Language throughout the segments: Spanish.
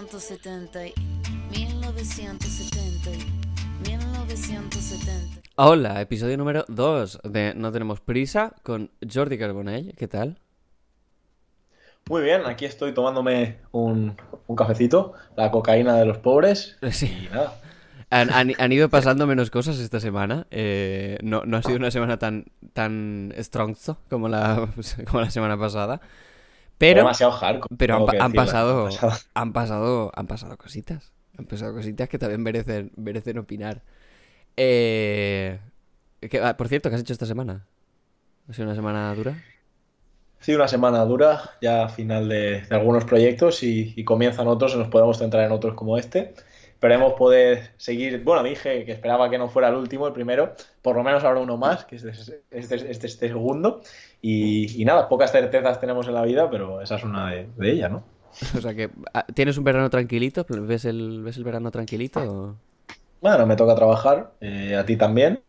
1970, 1970, 1970. Hola, episodio número 2 de No tenemos prisa con Jordi Carbonell. ¿Qué tal? Muy bien, aquí estoy tomándome un, un cafecito, la cocaína de los pobres. Sí. Y nada. Han, han- han ido pasando menos cosas esta semana. eh, no, no ha sido una semana tan, tan strongzo como la, como la semana pasada. Pero, demasiado hardcore. pero han, pasado, han pasado. han pasado, han pasado cositas. Han pasado cositas que también merecen, merecen opinar. Eh, que- ah, por cierto, ¿qué has hecho esta semana? ¿Ha sido una semana dura? Sido una semana dura, ya final de, de algunos proyectos y, y comienzan otros y nos podemos centrar en otros como este. Esperemos poder seguir. Bueno, dije que esperaba que no fuera el último, el primero. Por lo menos habrá uno más, que es este, este, este- este segundo. Y, y nada, pocas certezas tenemos en la vida, pero esa es una de, de ellas, ¿no? O sea que, ah, ¿tienes un verano tranquilito? ¿Ves el, ves el verano tranquilito? o- Bueno, me toca trabajar, eh, a ti también,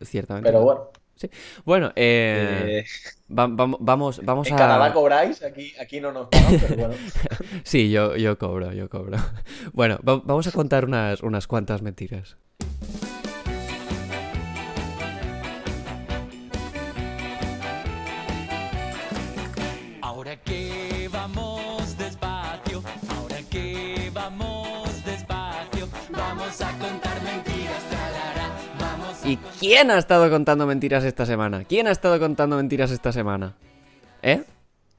Ciertamente. pero bueno. Bueno, eh, eh, va- vam- vamos, vamos en a... Canadá cobráis, aquí, aquí no nos pagan, pero bueno. Sí, yo, yo cobro, yo cobro. Bueno, va- vamos a contar unas, unas cuantas mentiras. ¿Y quién ha estado contando mentiras esta semana? ¿Quién ha estado contando mentiras esta semana? ¿Eh?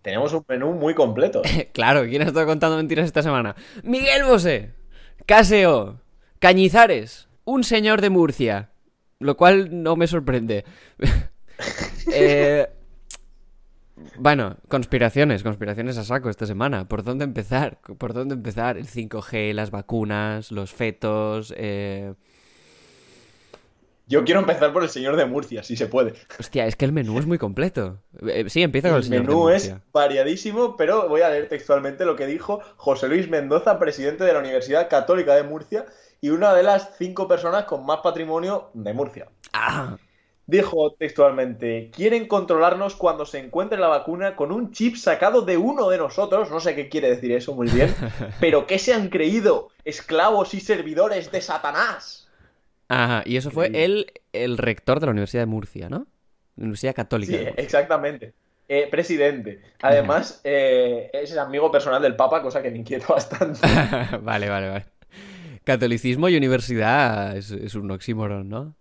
Tenemos un menú muy completo. Claro, ¿quién ha estado contando mentiras esta semana? Miguel Bosé, Caseo, Cañizares, un señor de Murcia, lo cual no me sorprende. Eh, bueno, conspiraciones, conspiraciones a saco esta semana. ¿Por dónde empezar? ¿Por dónde empezar? El 5G, las vacunas, los fetos. eh, Yo quiero empezar por el señor de Murcia, si se puede. Hostia, es que el menú es muy completo. Eh, sí, empieza con el El señor de menú es Murcia. variadísimo, pero voy a leer textualmente lo que dijo José Luis Mendoza, presidente de la Universidad Católica de Murcia y una de las cinco personas con más patrimonio de Murcia. Ah, Dijo textualmente, quieren controlarnos cuando se encuentre la vacuna con un chip sacado de uno de nosotros, no sé qué quiere decir eso muy bien, pero que se han creído esclavos y servidores de Satanás. Ajá, y eso fue el, el rector de la Universidad de Murcia, ¿no? Universidad Católica. Sí, exactamente. Eh, presidente. Además, eh, es amigo personal del Papa, cosa que me inquieta bastante. vale, vale, vale. Catolicismo y universidad es, es un oxímoron, ¿no?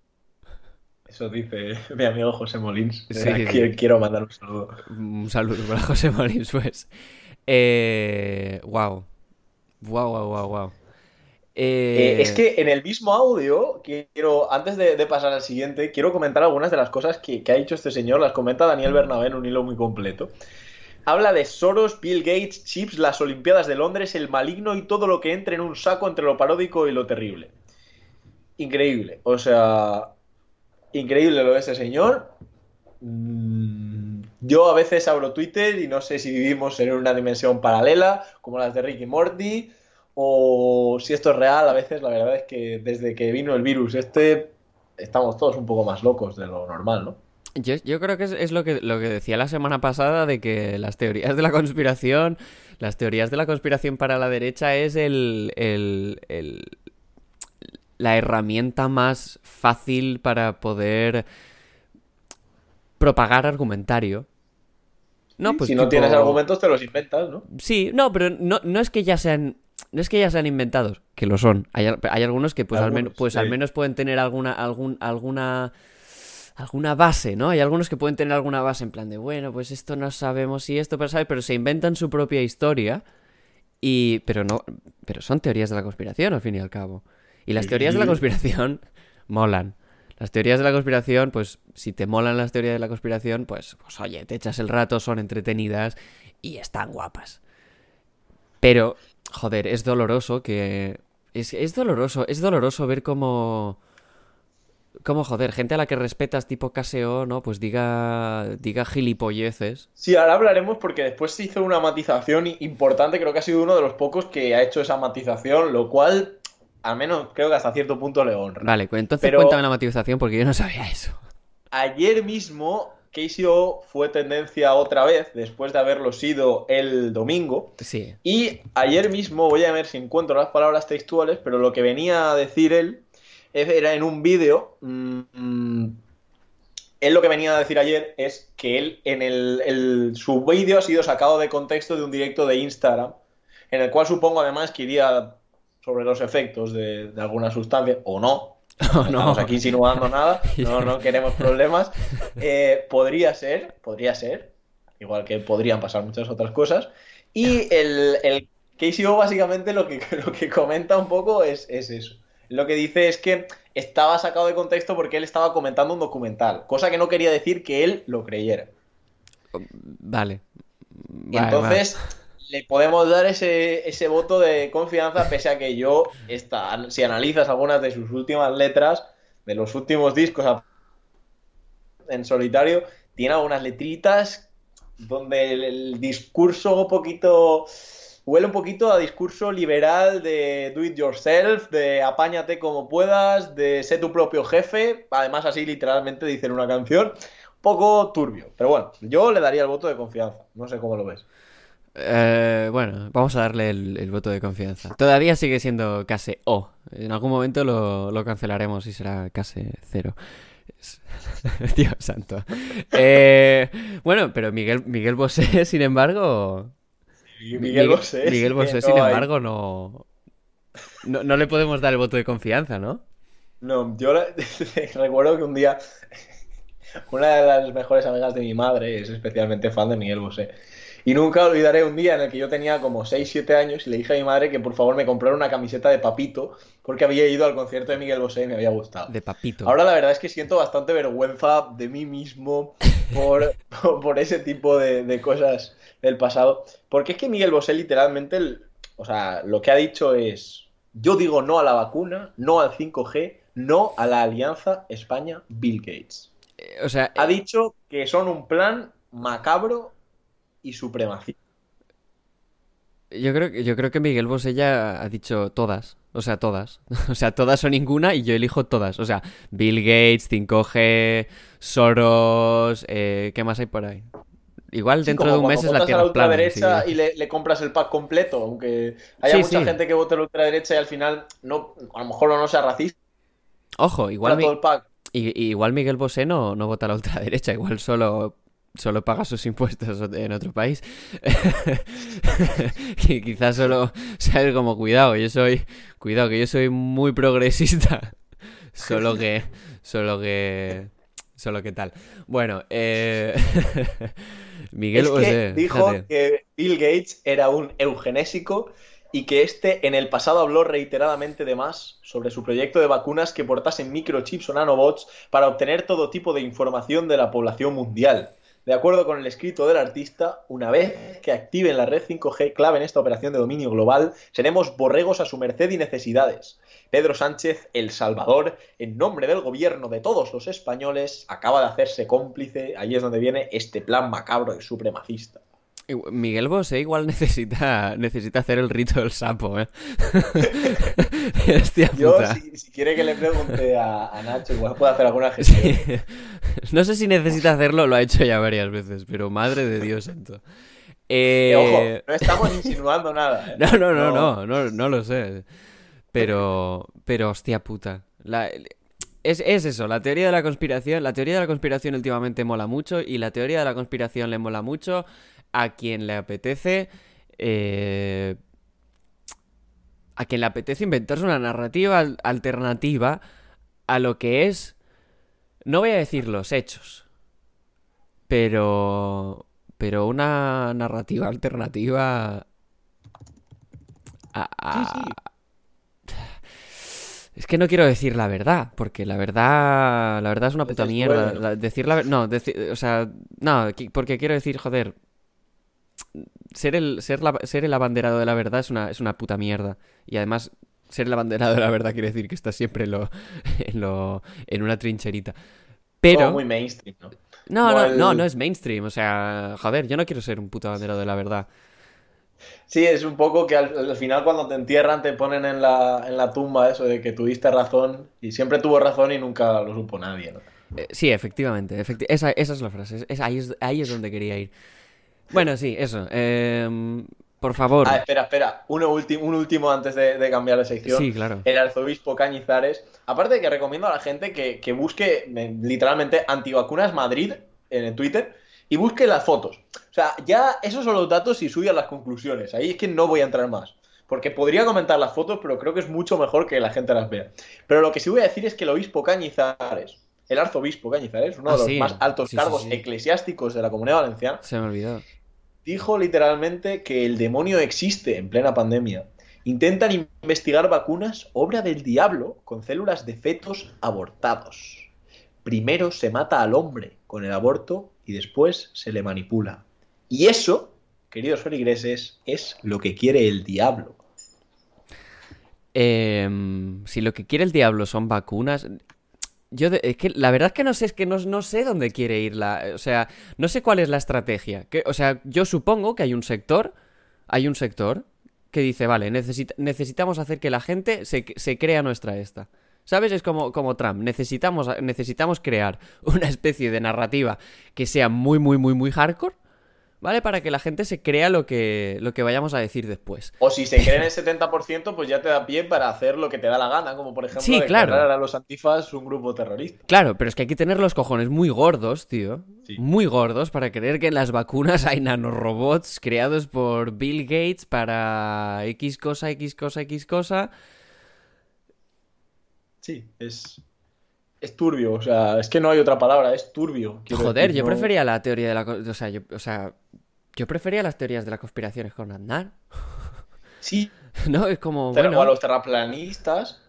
Eso dice mi amigo José Molins. Sí, Eh, sí. Quiero, quiero mandar un saludo. Un saludo para José Molins, pues. Eh, wow. Wow, wow, wow, wow. Eh, es que en el mismo audio, quiero, antes de, de pasar al siguiente, quiero comentar algunas de las cosas que, que ha dicho este señor. Las comenta Daniel Bernabé en un hilo muy completo. Habla de Soros, Bill Gates, Chips, las Olimpiadas de Londres, el maligno y todo lo que entre en un saco entre lo paródico y lo terrible. Increíble. O sea, increíble lo de ese señor. Mm, Yo a veces abro Twitter y no sé si vivimos en una dimensión paralela, como las de Ricky Morty, o si esto es real. A veces la verdad es que desde que vino el virus este, estamos todos un poco más locos de lo normal, ¿no? Yo, yo creo que es, es lo que lo que decía la semana pasada de que las teorías de la conspiración, las teorías de la conspiración para la derecha es el, el- el- la herramienta más fácil para poder propagar argumentario. No, pues si no tienes argumentos, te los inventas, ¿no? Sí, no, pero no, no es que ya sean. No es que ya sean inventados, que lo son. Hay, hay algunos que pues, al, men- pues sí. al menos pueden tener alguna, algún, alguna, alguna base, ¿no? Hay algunos que pueden tener alguna base en plan de, bueno, pues esto no sabemos si esto, pero ¿sabes? Pero se inventan su propia historia. Y. Pero no. Pero son teorías de la conspiración, al fin y al cabo. Y las teorías de la conspiración molan. Las teorías de la conspiración, pues si te molan las teorías de la conspiración, pues, pues oye, te echas el rato, son entretenidas y están guapas. Pero, joder, es doloroso que... Es, es doloroso, es doloroso ver cómo... Cómo, joder, gente a la que respetas tipo KSO, ¿no? Pues diga, diga gilipolleces. Sí, ahora hablaremos porque después se hizo una matización importante, creo que ha sido uno de los pocos que ha hecho esa matización, lo cual, al menos creo que hasta cierto punto le honra. Vale, entonces Pero- cuéntame la matización porque yo no sabía eso. Ayer mismo KCO fue tendencia otra vez después de haberlo sido el domingo. Sí. Y ayer mismo, voy a ver si encuentro las palabras textuales, pero lo que venía a decir él era en un vídeo. mm, él lo que venía a decir ayer es que él en el, el- su vídeo ha sido sacado de contexto de un directo de Instagram, en el cual supongo además que iría sobre los efectos de, de alguna sustancia, o no, no no. estamos aquí insinuando nada, no, no queremos problemas. Eh, podría ser, podría ser, igual que podrían pasar muchas otras cosas. Y el, el KCO básicamente lo que, lo que comenta un poco es, es eso. Lo que dice es que estaba sacado de contexto porque él estaba comentando un documental, cosa que no quería decir que él lo creyera. Vale. Vale, entonces le podemos dar ese, ese voto de confianza, pese a que yo, esta, si analizas algunas de sus últimas letras, de los últimos discos en solitario, tiene algunas letritas donde el, el discurso un poquito... Huele un poquito a discurso liberal de do it yourself, de apáñate como puedas, de sé tu propio jefe. Además, así literalmente dicen una canción. Un poco turbio. Pero bueno, yo le daría el voto de confianza. No sé cómo lo ves. Eh, bueno, vamos a darle el, el voto de confianza. Todavía sigue siendo case O. En algún momento lo, lo cancelaremos y será case cero. Dios santo. Eh, bueno, pero Miguel, Miguel Bosé, sin embargo. Miguel Bosé. Miguel Bosé, sin embargo, no, no. No le podemos dar el voto de confianza, ¿no? No, yo la- recuerdo que un día una de las mejores amigas de mi madre es especialmente fan de Miguel Bosé. Y nunca olvidaré un día en el que yo tenía como 6, 7 años y le dije a mi madre que por favor me comprara una camiseta de Papito porque había ido al concierto de Miguel Bosé y me había gustado. De papito. Ahora la verdad es que siento bastante vergüenza de mí mismo por, por, ese tipo de, de cosas del pasado. Porque es que Miguel Bosé literalmente, el- o sea, lo que ha dicho es, yo digo no a la vacuna, no al 5G, no a la alianza España-Bill Gates. Eh, O sea, Ha dicho que son un plan macabro y supremacista. Yo creo, que- yo creo que Miguel Bosé ya ha dicho todas. O sea, todas. O sea, todas o ninguna y yo elijo todas. O sea, Bill Gates, 5G, Soros, eh, ¿qué más hay por ahí? Igual dentro de un mes es la votas a Tierra plana. ultraderecha y le, le compras el pack completo, aunque haya Sí, mucha sí. gente que vote a la ultraderecha y al final no, a lo mejor no sea racista, Ojo, igual, mi- igual Miguel Bosé no, no vota a la ultraderecha. Igual solo, solo paga sus impuestos en otro país. y quizás solo, ¿sabes? Como cuidado, yo soy, cuidado, que yo soy muy progresista. Solo que, solo que, solo que tal. Bueno, eh... Miguel es que Bosé, dijo fíjate. que Bill Gates era un eugenésico y que este en el pasado habló reiteradamente de más sobre su proyecto de vacunas que portasen microchips o nanobots para obtener todo tipo de información de la población mundial. De acuerdo con el escrito del artista, una vez que activen la red 5G clave en esta operación de dominio global, seremos borregos a su merced y necesidades. Pedro Sánchez, El Salvador, en nombre del gobierno de todos los españoles, acaba de hacerse cómplice, ahí es donde viene este plan macabro y supremacista. Igu- Miguel Bosé igual necesita, necesita hacer el rito del sapo, ¿eh? Hostia Yo, puta. si, si quiere que le pregunte a, a Nacho, igual puede hacer alguna gestión. Sí. No sé si necesita hacerlo, lo ha hecho ya varias veces, pero madre de Dios santo. Que, Eh, ojo, no estamos insinuando nada. ¿eh? No, no, no, no, no, no lo sé. Pero, pero hostia puta. La- es, es eso, la teoría de la conspiración. La teoría de la conspiración últimamente mola mucho y la teoría de la conspiración le mola mucho a quien le apetece. eh, a quien le apetece inventarse una narrativa al- alternativa a lo que es. No voy a decir los hechos. Pero. Pero una narrativa alternativa. a- a- Es que no quiero decir la verdad, porque la verdad, la verdad es una puta Dices mierda. La- decir la no, deci- o sea, no, porque quiero decir, joder, ser el, ser la- ser el abanderado de la verdad es una, es una puta mierda. Y además, ser el abanderado de la verdad quiere decir que estás siempre en lo, en lo, en una trincherita. Pero, muy mainstream, ¿no? no, no, el- no, no es mainstream. O sea, joder, yo no quiero ser un puto abanderado de la verdad. Sí, es un poco que al, al final cuando te entierran te ponen en la, en la tumba eso de que tuviste razón y siempre tuvo razón y nunca lo supo nadie, ¿no? Eh, sí, efectivamente. efecti- esa, esa es la frase. es- ahí, es, ahí es donde quería ir. Bueno, sí, eso. em, por favor. Ah, espera, espera. Uno un último antes de, de cambiar de sección. Sí, claro. El arzobispo Cañizares. Aparte de que recomiendo a la gente que, que busque literalmente antivacunas Madrid en el Twitter y busque las fotos. O sea, ya esos son los datos y suyan las conclusiones. Ahí es que no voy a entrar más. Porque podría comentar las fotos, pero creo que es mucho mejor que la gente las vea. Pero lo que sí voy a decir es que el obispo Cañizares, el arzobispo Cañizares, uno Ah, de los sí. más altos sí, cargos sí. eclesiásticos de la comunidad valenciana, Se me olvidó. Dijo literalmente que el demonio existe en plena pandemia. Intentan investigar vacunas, obra del diablo, con células de fetos abortados. Primero se mata al hombre con el aborto y después se le manipula. Y eso, queridos feligreses, es lo que quiere el diablo. Em, si lo que quiere el diablo son vacunas. Yo es que la verdad es que no sé, es que no, no sé dónde quiere ir la. O sea, no sé cuál es la estrategia. Que, o sea, yo supongo que hay un sector. Hay un sector que dice, vale, necesit- necesitamos hacer que la gente se, se crea nuestra esta. ¿Sabes? Es como, como Trump. Necesitamos, necesitamos crear una especie de narrativa que sea muy, muy, muy, muy hardcore. ¿Vale? Para que la gente se crea lo que, lo que vayamos a decir después. O si se creen el 70%, pues ya te da pie para hacer lo que te da la gana, como por ejemplo Sí, claro. declarar a los antifas un grupo terrorista. Claro, pero es que hay que tener los cojones muy gordos, tío. Sí. Muy gordos para creer que en las vacunas hay nanorobots creados por Bill Gates para X cosa, X cosa, X cosa. Sí, es, es turbio, o sea, es que no hay otra palabra, es turbio. Joder, decir, yo no- prefería la teoría de la... O sea, yo, o sea, yo prefería las teorías de las conspiraciones con Aznar. Sí, ¿No? Es como, pero bueno... a los terraplanistas.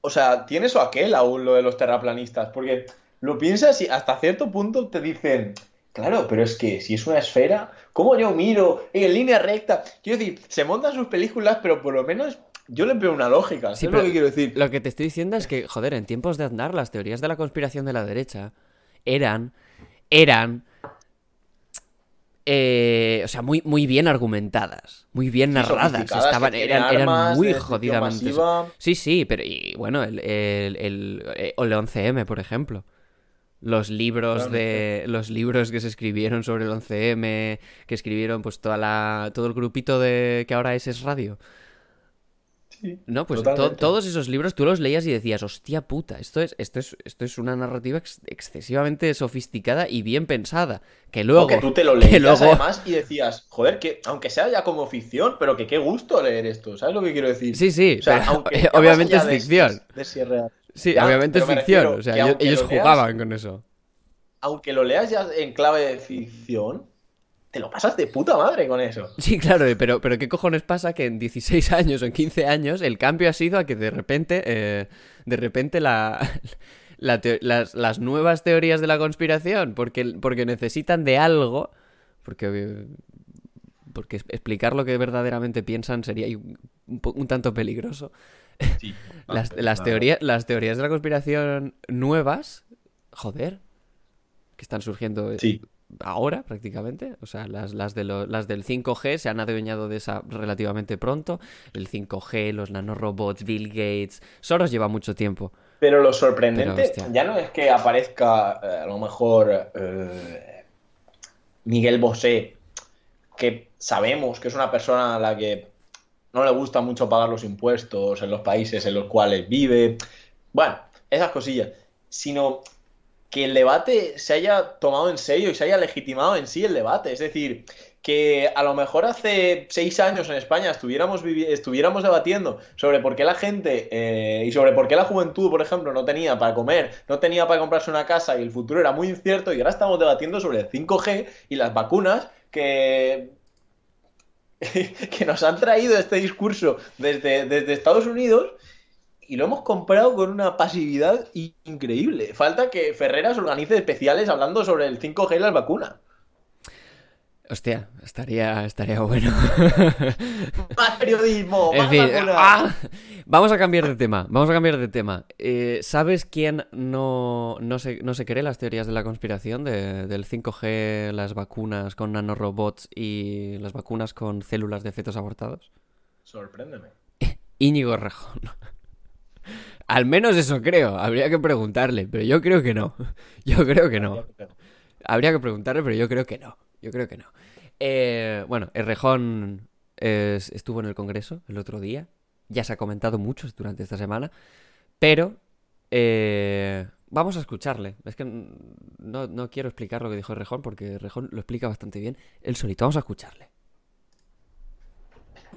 O sea, tienes o aquel aún lo de los terraplanistas, porque lo piensas y hasta cierto punto te dicen, claro, pero es que si es una esfera, ¿cómo yo miro en línea recta? Quiero decir, se montan sus películas, pero por lo menos yo le veo una lógica, Sí, ¿sabes pero lo que quiero decir? Lo que te estoy diciendo es que, joder, en tiempos de Aznar, las teorías de la conspiración de la derecha eran. eran. eh, o sea, muy, muy bien argumentadas, muy bien narradas, estaban, eran, muy jodidamente. masiva. Sí, sí, pero y bueno, el, el, el, eh, o el 11M, por ejemplo. Los libros Claro, de. Los libros que se escribieron sobre el 11M, que escribieron pues toda la. todo el grupito de. que ahora es Es Radio. Sí, No, pues to- todos esos libros tú los leías y decías, hostia puta, esto es, esto es, esto es una narrativa ex- excesivamente sofisticada y bien pensada. Que luego. O que tú te lo leías luego- además y decías, joder, que aunque sea ya como ficción, pero que qué gusto leer esto, ¿sabes lo que quiero decir? Sí, sí, O sea, pero aunque obviamente es de- ficción. de. Sí, Ya, obviamente es ficción. O sea, ellos, leas- jugaban con eso. Aunque lo leas ya en clave de ficción, te lo pasas de puta madre con eso. Sí, claro, pero, pero ¿qué cojones pasa que en 16 años o en 15 años el cambio ha sido a que de repente, eh, de repente la, la teo- las, las nuevas teorías de la conspiración, porque, porque necesitan de algo, porque, porque explicar lo que verdaderamente piensan sería un, un po- un tanto peligroso. Sí. Las, las, teorías, las teorías de la conspiración nuevas, joder, que están surgiendo eh, Sí. Ahora prácticamente. O sea, las, las, de lo- las del 5G se han adueñado de esa relativamente pronto. El 5G, los nanorobots, Bill Gates. Soros lleva mucho tiempo. Pero lo sorprendente Pero, ya no es que aparezca eh, a lo mejor eh, Miguel Bosé, que sabemos que es una persona a la que no le gusta mucho pagar los impuestos en los países en los cuales vive. Bueno, esas cosillas. Sino que el debate se haya tomado en serio y se haya legitimado en sí el debate. Es decir, que a lo mejor hace seis años en España estuviéramos, estuviéramos debatiendo sobre por qué la gente eh, y sobre por qué la juventud, por ejemplo, no tenía para comer, no tenía para comprarse una casa y el futuro era muy incierto y ahora estamos debatiendo sobre el 5G y las vacunas que que nos han traído este discurso desde, desde Estados Unidos y lo hemos comprado con una pasividad increíble. Falta que Ferreras organice especiales hablando sobre el 5G y las vacunas. Hostia, estaría, estaría bueno. ¡Más periodismo! En ¡Más fin, vacunas! ¡ah! vamos a cambiar de tema. Vamos a cambiar de tema. Eh, ¿Sabes quién no, no, se, no se cree las teorías de la conspiración de- del 5G, las vacunas con nanorobots y las vacunas con células de fetos abortados? Sorpréndeme. Íñigo Rejón. Al menos eso creo. Habría que preguntarle, pero yo creo que no. Yo creo que no. Habría que preguntarle, pero yo creo que no. Yo creo que no. Eh, bueno, el Rejón estuvo en el Congreso el otro día. Ya se ha comentado mucho durante esta semana. Pero eh, vamos a escucharle. Es que no, no quiero explicar lo que dijo Rejón porque Rejón lo explica bastante bien. Él solito. Vamos a escucharle.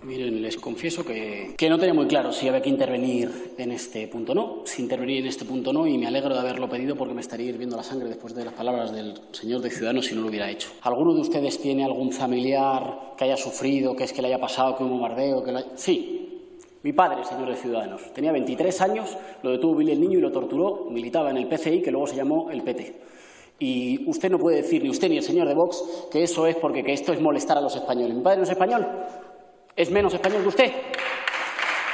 Miren, les confieso que, que, no tenía muy claro si había que intervenir en este punto no. Si intervenir en este punto no, y me alegro de haberlo pedido porque me estaría hirviendo la sangre después de las palabras del señor de Ciudadanos si no lo hubiera hecho. ¿Alguno de ustedes tiene algún familiar que haya sufrido, que es que le haya pasado, que un bombardeo? Que Sí, mi padre, señor de Ciudadanos. Tenía 23 años, lo detuvo Billy el Niño y lo torturó. Militaba en el PCI, que luego se llamó el PT. Y usted no puede decir, ni usted ni el señor de Vox, que eso es porque que esto es molestar a los españoles. Mi padre no es español, es menos español que usted.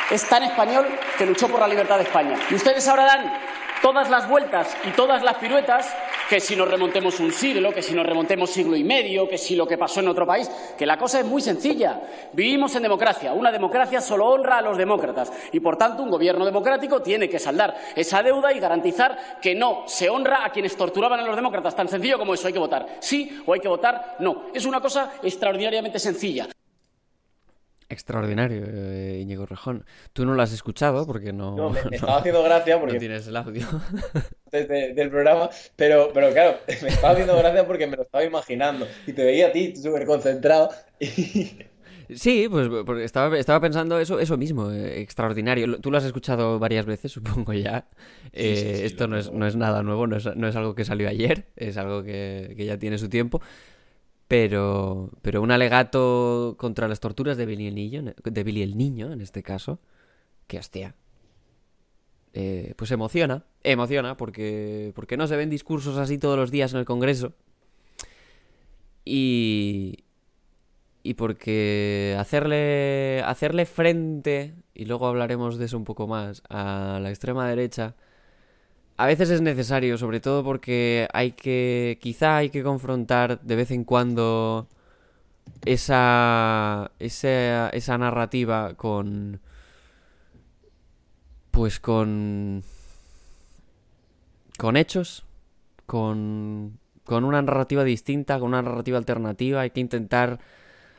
Es tan español que luchó por la libertad de España. Y ustedes ahora dan todas las vueltas y todas las piruetas que si nos remontemos un siglo, que si nos remontemos siglo y medio, que si lo que pasó en otro país, que la cosa es muy sencilla. Vivimos en democracia. Una democracia solo honra a los demócratas y, por tanto, un gobierno democrático tiene que saldar esa deuda y garantizar que no se honra a quienes torturaban a los demócratas. Tan sencillo como eso. Hay que votar sí o hay que votar no. Es una cosa extraordinariamente sencilla. Extraordinario, eh, Íñigo Rejón. Tú no lo has escuchado porque no. No, me, estaba haciendo gracia porque. No tienes el audio. Desde, del programa, pero, pero claro, me estaba haciendo gracia porque me lo estaba imaginando. Y te veía a ti súper concentrado. Y... Sí, pues porque estaba, estaba pensando eso, eso mismo, eh, extraordinario. Tú lo has escuchado varias veces, supongo ya. Eh, sí, sí, sí, esto no es, no es, nada nuevo, no es, no es, algo que salió ayer, es algo que, que ya tiene su tiempo. Pero, pero un alegato contra las torturas de Billy el Niño, de Billy el Niño en este caso, que hostia. Eh, pues emociona, emociona, porque, porque no se ven discursos así todos los días en el Congreso. Y, y porque hacerle, hacerle frente, y luego hablaremos de eso un poco más, a la extrema derecha, a veces es necesario, sobre todo porque hay que. Quizá hay que confrontar de vez en cuando esa. esa, esa narrativa con. Pues con. con hechos. Con. con una narrativa distinta, con una narrativa alternativa. Hay que intentar.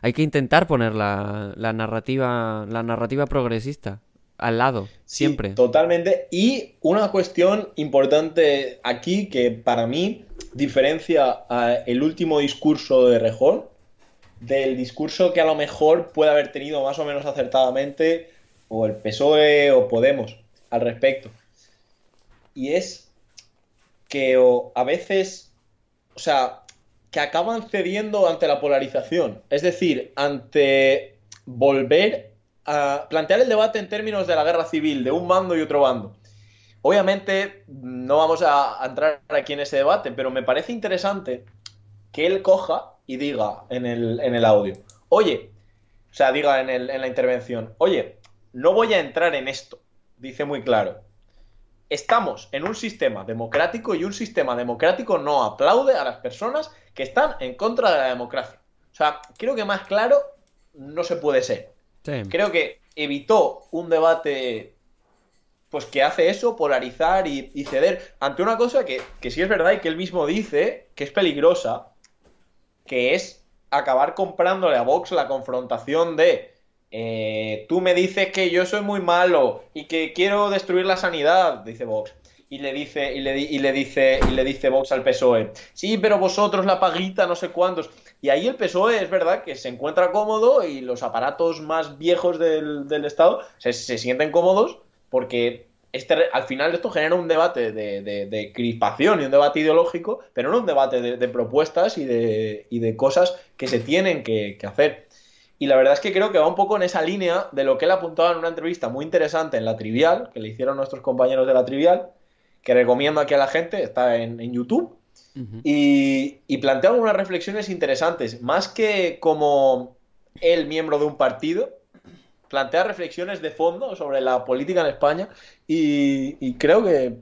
Hay que intentar poner la, la narrativa. la narrativa progresista al lado, siempre. Totalmente. Y una cuestión importante aquí que para mí diferencia el último discurso de Rejón del discurso que a lo mejor puede haber tenido más o menos acertadamente o el PSOE o Podemos al respecto. Y es que o, a veces, o sea, que acaban cediendo ante la polarización. Es decir, ante volver plantear el debate en términos de la guerra civil, de un bando y otro bando. Obviamente no vamos a entrar aquí en ese debate, pero me parece interesante que él coja y diga en el, en el audio, oye, o sea, diga en, el, en la intervención, oye, no voy a entrar en esto, dice muy claro. Estamos en un sistema democrático y un sistema democrático no aplaude a las personas que están en contra de la democracia. O sea, creo que más claro no se puede ser. Creo que evitó un debate pues que hace eso, polarizar y, y ceder ante una cosa que, que, sí es verdad y que él mismo dice que es peligrosa, que es acabar comprándole a Vox la confrontación de eh, tú me dices que yo soy muy malo y que quiero destruir la sanidad, dice Vox. Y le dice, y le, y le dice, y le dice Vox al PSOE, sí, pero vosotros la paguita, no sé cuántos. Y ahí el PSOE es verdad que se encuentra cómodo y los aparatos más viejos del, del Estado se, sienten cómodos porque este, al final esto genera un debate de, de, crispación y un debate ideológico, pero no un debate de, propuestas y de, y de cosas que se tienen que, hacer. Y la verdad es que creo que va un poco en esa línea de lo que él apuntaba en una entrevista muy interesante en La Trivial, que le hicieron nuestros compañeros de La Trivial, que recomiendo aquí a la gente, está en YouTube. Uh -huh. y, y, plantea algunas reflexiones interesantes, más que como él, miembro de un partido, plantea reflexiones de fondo sobre la política en España y, y creo que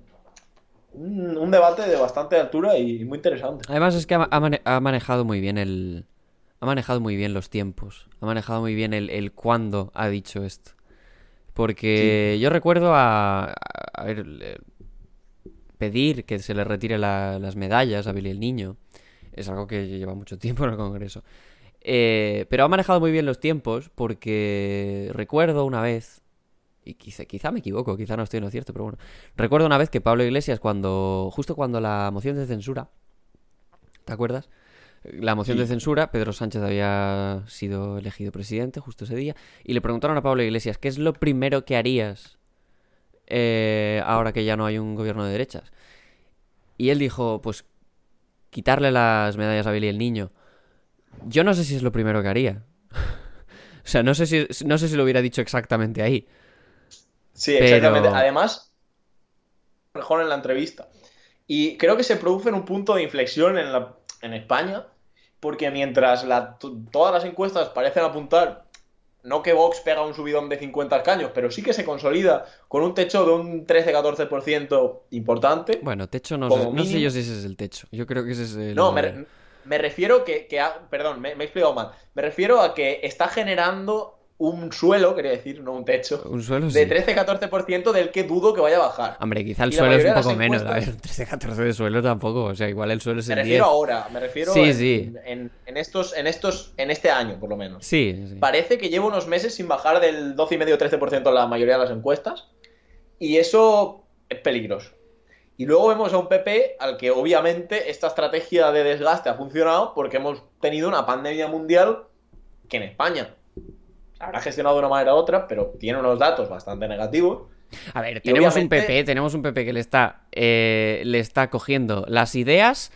un, un, debate de bastante altura y muy interesante. Además es que ha, ha manejado muy bien el... Ha manejado muy bien los tiempos, ha manejado muy bien el, el cuándo ha dicho esto. Porque yo recuerdo a, a- a ver, pedir que se le retire la- las medallas a Billy el Niño. Es algo que lleva mucho tiempo en el Congreso. Eh, pero ha manejado muy bien los tiempos porque recuerdo una vez, y quizá, quizá me equivoco, quizá no estoy en lo cierto, pero bueno, recuerdo una vez que Pablo Iglesias cuando, justo cuando la moción de censura, ¿te acuerdas? La moción de censura, Pedro Sánchez había sido elegido presidente justo ese día, y le preguntaron a Pablo Iglesias, ¿qué es lo primero que harías eh, ahora que ya no hay un gobierno de derechas? Y él dijo, pues quitarle las medallas a Billy el Niño. Yo no sé si es lo primero que haría. o sea, no sé si, no sé si lo hubiera dicho exactamente ahí. Sí, Pero- exactamente. Además, mejor en la entrevista. Y creo que se produce en un punto de inflexión en, la, en España, porque mientras la- todas las encuestas parecen apuntar, no que Vox pega un subidón de 50 escaños, pero sí que se consolida con un techo de un 13-14% importante. Bueno, techo no sé, no sé yo si ese es el techo. Yo creo que ese es el... No, me, me refiero que, que perdón, me, me he explicado mal. Me refiero a que está generando un suelo, quería decir, no un techo, Un suelo de sí. 13-14% del que dudo que vaya a bajar. Hombre, quizá el suelo es un poco menos. A ver, 13-14 de suelo tampoco. O sea, igual el suelo es Me el 10. refiero ahora, me refiero Sí, en, sí. En, en estos, en estos, en este año, por lo menos. Sí, sí. Parece que lleva unos meses sin bajar del 12,5-13% en la mayoría de las encuestas. Y eso es peligroso. Y luego vemos a un PP al que obviamente esta estrategia de desgaste ha funcionado porque hemos tenido una pandemia mundial que en España habrá gestionado de una manera u otra, pero tiene unos datos bastante negativos. A ver, tenemos un PP, tenemos un PP que le está, eh, le está cogiendo las ideas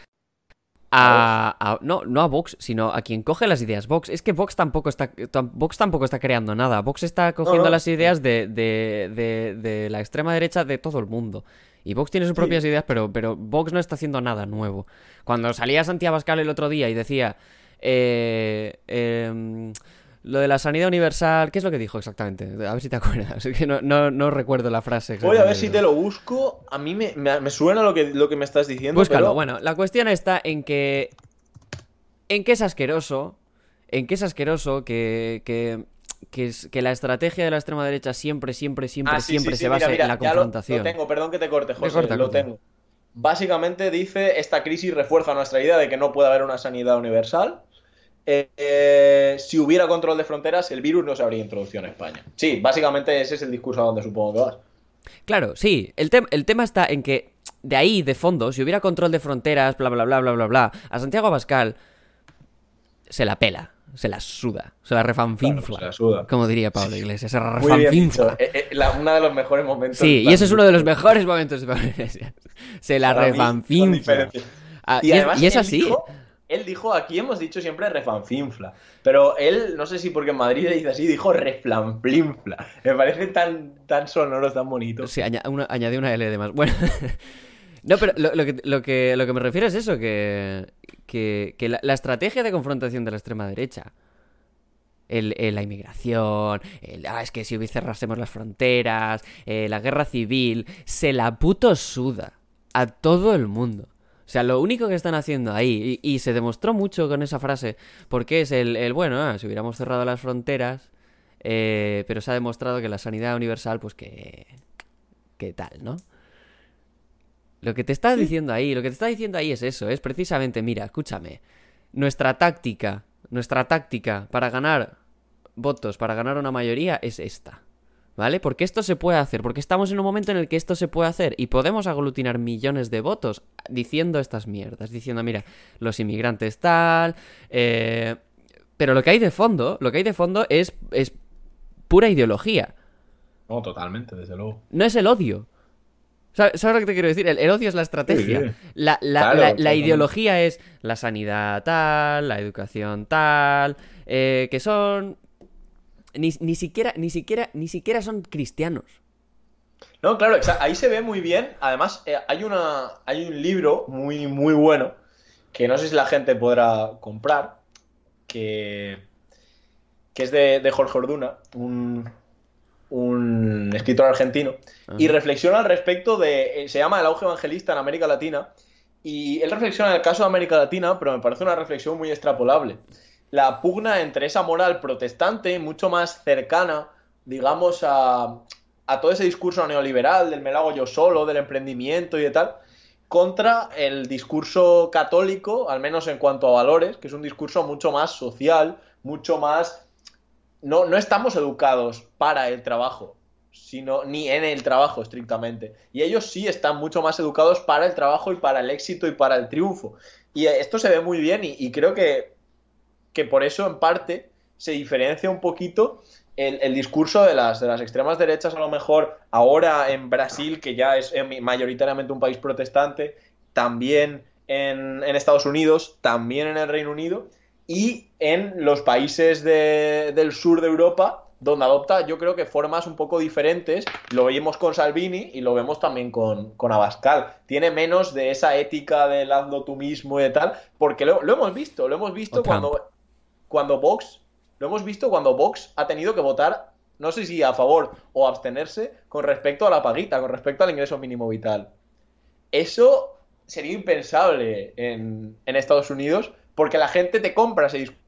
a, a- no, no a Vox, sino a quien coge las ideas. Vox, es que Vox tampoco está, Vox tampoco está creando nada. Vox está cogiendo no. las ideas de, de, de- de la extrema derecha de todo el mundo. Y Vox tiene sus Sí. propias ideas, pero, pero Vox no está haciendo nada nuevo. Cuando salía Santiago Abascal el otro día y decía eh, em, lo de la sanidad universal, ¿qué es lo que dijo exactamente? A ver si te acuerdas. Es que no, no, no recuerdo la frase. Voy a ver si te lo busco. A mí me, me- me suena lo que, lo que me estás diciendo. Búscalo. pero- Bueno, la cuestión está en que. En que es asqueroso. En que es asqueroso que. que que, es- que la estrategia de la extrema derecha siempre, siempre, siempre, Ah, sí, siempre sí, sí, se basa en la lo- confrontación. Lo, tengo, perdón que te corte, José, corta, lo corta. tengo. Básicamente dice, esta crisis refuerza nuestra idea de que no puede haber una sanidad universal. Eh, eh, si hubiera control de fronteras, el virus no se habría introducido en España. Sí, básicamente ese es el discurso a donde supongo que vas. Claro, sí. El, tem- el tema está en que de ahí, de fondo, si hubiera control de fronteras, bla, bla, bla, bla, bla, bla, a Santiago Abascal se la pela, se la suda, se la refanfinfla. Claro, se la suda. Como diría Pablo Iglesias, se la refanfinfla. Eh, eh, uno de los mejores momentos. Sí, y ese es uno de los mejores momentos de Pablo Iglesias. Se la refanfinfla. Ah, Y, y, es, y así. Dijo, él dijo, aquí hemos dicho siempre refanfinfla. Pero él, no sé si porque en Madrid le dice así, dijo reflanflinfla. Me parece tan, tan sonoro, tan bonito. Sí, aña- una- L de más. Bueno. no, pero lo, que, lo, que, lo que me refiero es eso, que, que, la, estrategia de confrontación de la extrema derecha, el- la inmigración, el, ah, es que si cerrásemos las fronteras, eh, la guerra civil, se la puto suda a todo el mundo. O sea, lo único que están haciendo ahí, y, y se demostró mucho con esa frase, porque es el, el bueno, ah, si hubiéramos cerrado las fronteras, eh, pero se ha demostrado que la sanidad universal, pues que... ¿Qué tal, no? Lo que te está diciendo ahí, lo que te está diciendo ahí es eso, es precisamente, mira, escúchame, nuestra táctica, nuestra táctica para ganar votos, para ganar una mayoría es esta. ¿Vale? Porque esto se puede hacer, porque estamos en un momento en el que esto se puede hacer y podemos aglutinar millones de votos diciendo estas mierdas, diciendo, mira, los inmigrantes tal, eh, pero lo que hay de fondo, lo que hay de fondo es, es pura ideología, No, totalmente, desde luego. no es el odio. ¿Sabes sabes lo que te quiero decir? El, el odio es la estrategia. Sí, sí. La, la- Claro, la- ideología es la sanidad tal, la educación tal, eh, que son... Ni, ni siquiera, ni siquiera, ni siquiera son cristianos. No, claro, ahí se ve muy bien. Además, eh, hay, una, hay un libro muy, muy bueno que no sé si la gente podrá comprar, que, que es de, de Jorge Orduna, un, un escritor argentino, y reflexiona al respecto de... eh, se llama El auge evangelista en América Latina, y él reflexiona en el caso de América Latina, pero me parece una reflexión muy extrapolable. La pugna entre esa moral protestante, mucho más cercana digamos, a, a todo ese discurso neoliberal del me lo hago yo solo, del emprendimiento y de tal, contra el discurso católico, al menos en cuanto a valores, que es un discurso mucho más social, mucho más... No, no estamos educados para el trabajo, sino ni en el trabajo estrictamente. Y ellos sí están mucho más educados para el trabajo y para el éxito y para el triunfo. Y esto se ve muy bien y, y creo que, que por eso en parte se diferencia un poquito el, el, discurso de las, de las extremas derechas, a lo mejor ahora en Brasil, que ya es mayoritariamente un país protestante, también en, en Estados Unidos, también en el Reino Unido y en los países de, del sur de Europa, donde adopta yo creo que formas un poco diferentes. Lo vimos con Salvini y lo vemos también con, con Abascal. Tiene menos de esa ética del hazlo tú mismo y de tal, porque lo, lo hemos visto, lo hemos visto cuando, cuando Vox lo hemos visto cuando Vox ha tenido que votar, no sé si a favor o abstenerse, con respecto a la paguita, con respecto al ingreso mínimo vital. Eso sería impensable en, en Estados Unidos porque la gente te compra ese discurso.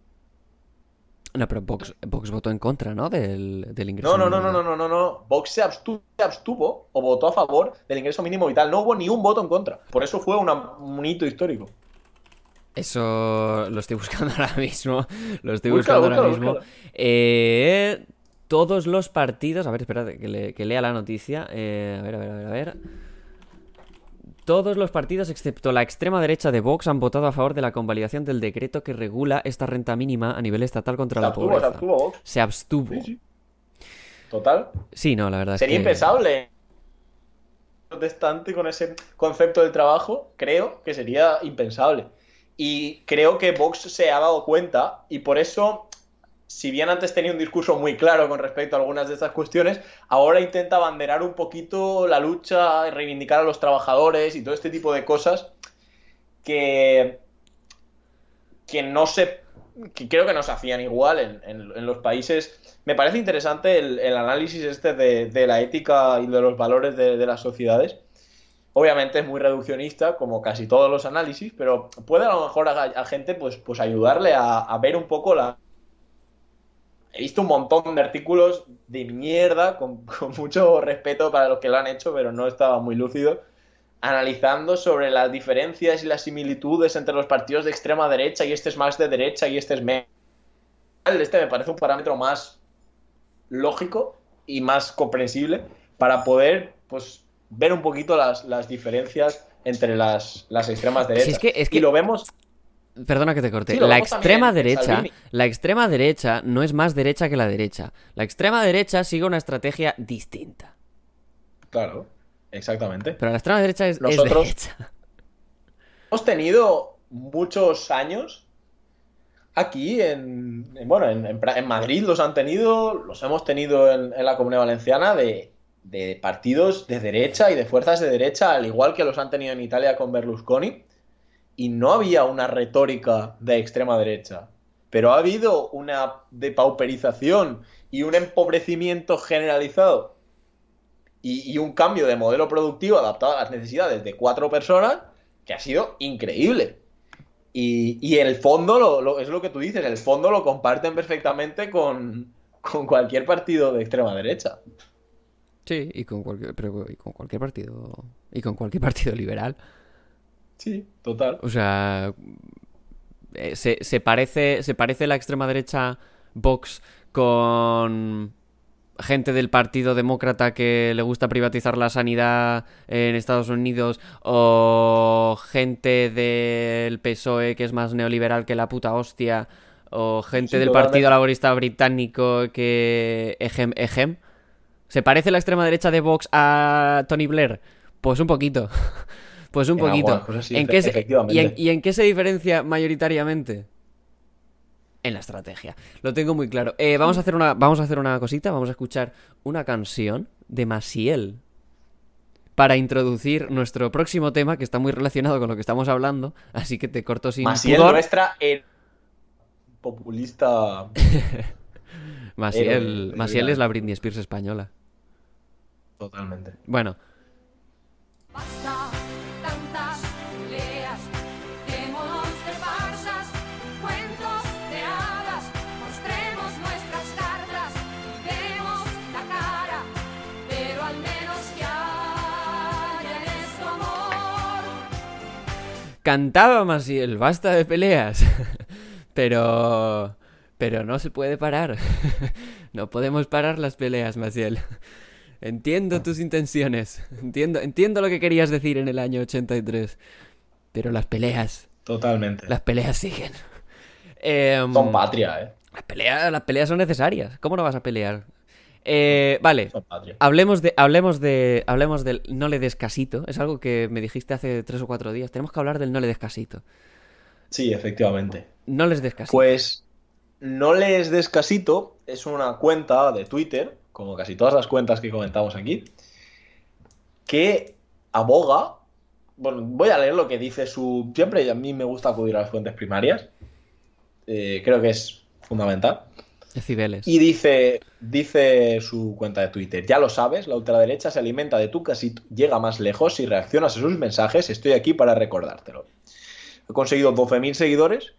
No, pero Vox, Vox, votó en contra, ¿no? Del, del ingreso no, no, no, no, no, no, no, no. Vox se abstuvo, se abstuvo, o votó a favor del ingreso mínimo vital. No hubo ni un voto en contra. Por eso fue una, un hito histórico. Eso lo estoy buscando ahora mismo. Lo estoy buscando búscalo, ahora búscalo, mismo. Eh, todos los partidos. A ver, espera que, le, que lea la noticia. Eh, a ver, a ver, a ver, a ver. Todos los partidos, excepto la extrema derecha de Vox, han votado a favor de la convalidación del decreto que regula esta renta mínima a nivel estatal contra se la abstuvo, pobreza. Se abstuvo. Se abstuvo. Sí, sí. Total. Sí, no, la verdad Sería es que... impensable. Protestante con ese concepto del trabajo, creo que sería impensable. Y creo que Vox se ha dado cuenta y por eso, si bien antes tenía un discurso muy claro con respecto a algunas de estas cuestiones, ahora intenta abanderar un poquito la lucha, reivindicar a los trabajadores y todo este tipo de cosas que, que no se... que creo que no se hacían igual en, en, en los países. Me parece interesante el, el análisis este de, de, la ética y de los valores de, de las sociedades. Obviamente es muy reduccionista, como casi todos los análisis, pero puede a lo mejor a, a gente pues, pues ayudarle a, a, ver un poco la... He visto un montón de artículos de mierda, con, con, mucho respeto para los que lo han hecho, pero no estaba muy lúcido, analizando sobre las diferencias y las similitudes entre los partidos de extrema derecha y este es más de derecha y este es menos. Este me parece un parámetro más lógico y más comprensible para poder pues ver un poquito las, las diferencias entre las, las extremas derechas. Si es que, es que... Y lo vemos. Perdona que te corte. Sí, la extrema derecha, la extrema derecha no es más derecha que la derecha. La extrema derecha sigue una estrategia distinta. Claro, exactamente. Pero la extrema derecha es, Nosotros es derecha. Hemos tenido muchos años aquí en, en bueno, en, en, Madrid los han tenido, los hemos tenido en, en la Comunidad Valenciana de de partidos de derecha y de fuerzas de derecha, al igual que los han tenido en Italia con Berlusconi, y no había una retórica de extrema derecha, pero ha habido una depauperización y un empobrecimiento generalizado y, y un cambio de modelo productivo adaptado a las necesidades de cuatro personas que ha sido increíble. Y, y el fondo, lo, es lo que tú dices, el fondo lo comparten perfectamente con, con cualquier partido de extrema derecha. Sí, y con cualquier, pero, y con cualquier partido. Y con cualquier partido liberal. Sí, total. O sea. eh, Se, se, parece. Se parece la extrema derecha Vox con gente del Partido Demócrata que le gusta privatizar la sanidad en Estados Unidos o gente del PSOE que es más neoliberal que la puta hostia o gente sí, del totalmente. Partido Laborista Británico que ejem ejem ¿Se parece la extrema derecha de Vox a Tony Blair? Pues un poquito. Pues un en poquito. Sí, ¿En qué se, y, en, ¿Y en qué se diferencia mayoritariamente? En la estrategia. Lo tengo muy claro. Eh, vamos, a hacer una, vamos a hacer una cosita. Vamos a escuchar una canción de Masiel. Para introducir nuestro próximo tema, que está muy relacionado con lo que estamos hablando. Así que te corto sin Masiel, pudor. nuestra el populista. Masiel, Masiel es la Britney Spears española. Totalmente. Bueno. Basta. Cantaba Maciel, basta de peleas, pero... Pero no se puede parar. no podemos parar las peleas, Maciel. Entiendo tus intenciones. Entiendo, entiendo lo que querías decir en el año 83. Pero las peleas, Totalmente. las peleas siguen. Em, Son patria, ¿eh? las peleas, las peleas son necesarias. ¿Cómo no vas a pelear? Eh, vale, Son patria. hablemos de, hablemos de, hablemos del no le des casito. Es algo que me dijiste hace tres o cuatro días. Tenemos que hablar del no le des casito. Sí, efectivamente. No les des casito. Pues no les des casito, es una cuenta de Twitter, como casi todas las cuentas que comentamos aquí, que aboga. Bueno, voy a leer lo que dice su. Siempre a mí me gusta acudir a las fuentes primarias. Eh, creo que es fundamental. De Cibeles. Y dice, dice su cuenta de Twitter, ya lo sabes, la ultraderecha se alimenta de tu casito, llega más lejos, si reaccionas a sus mensajes, estoy aquí para recordártelo. He conseguido 12.000 seguidores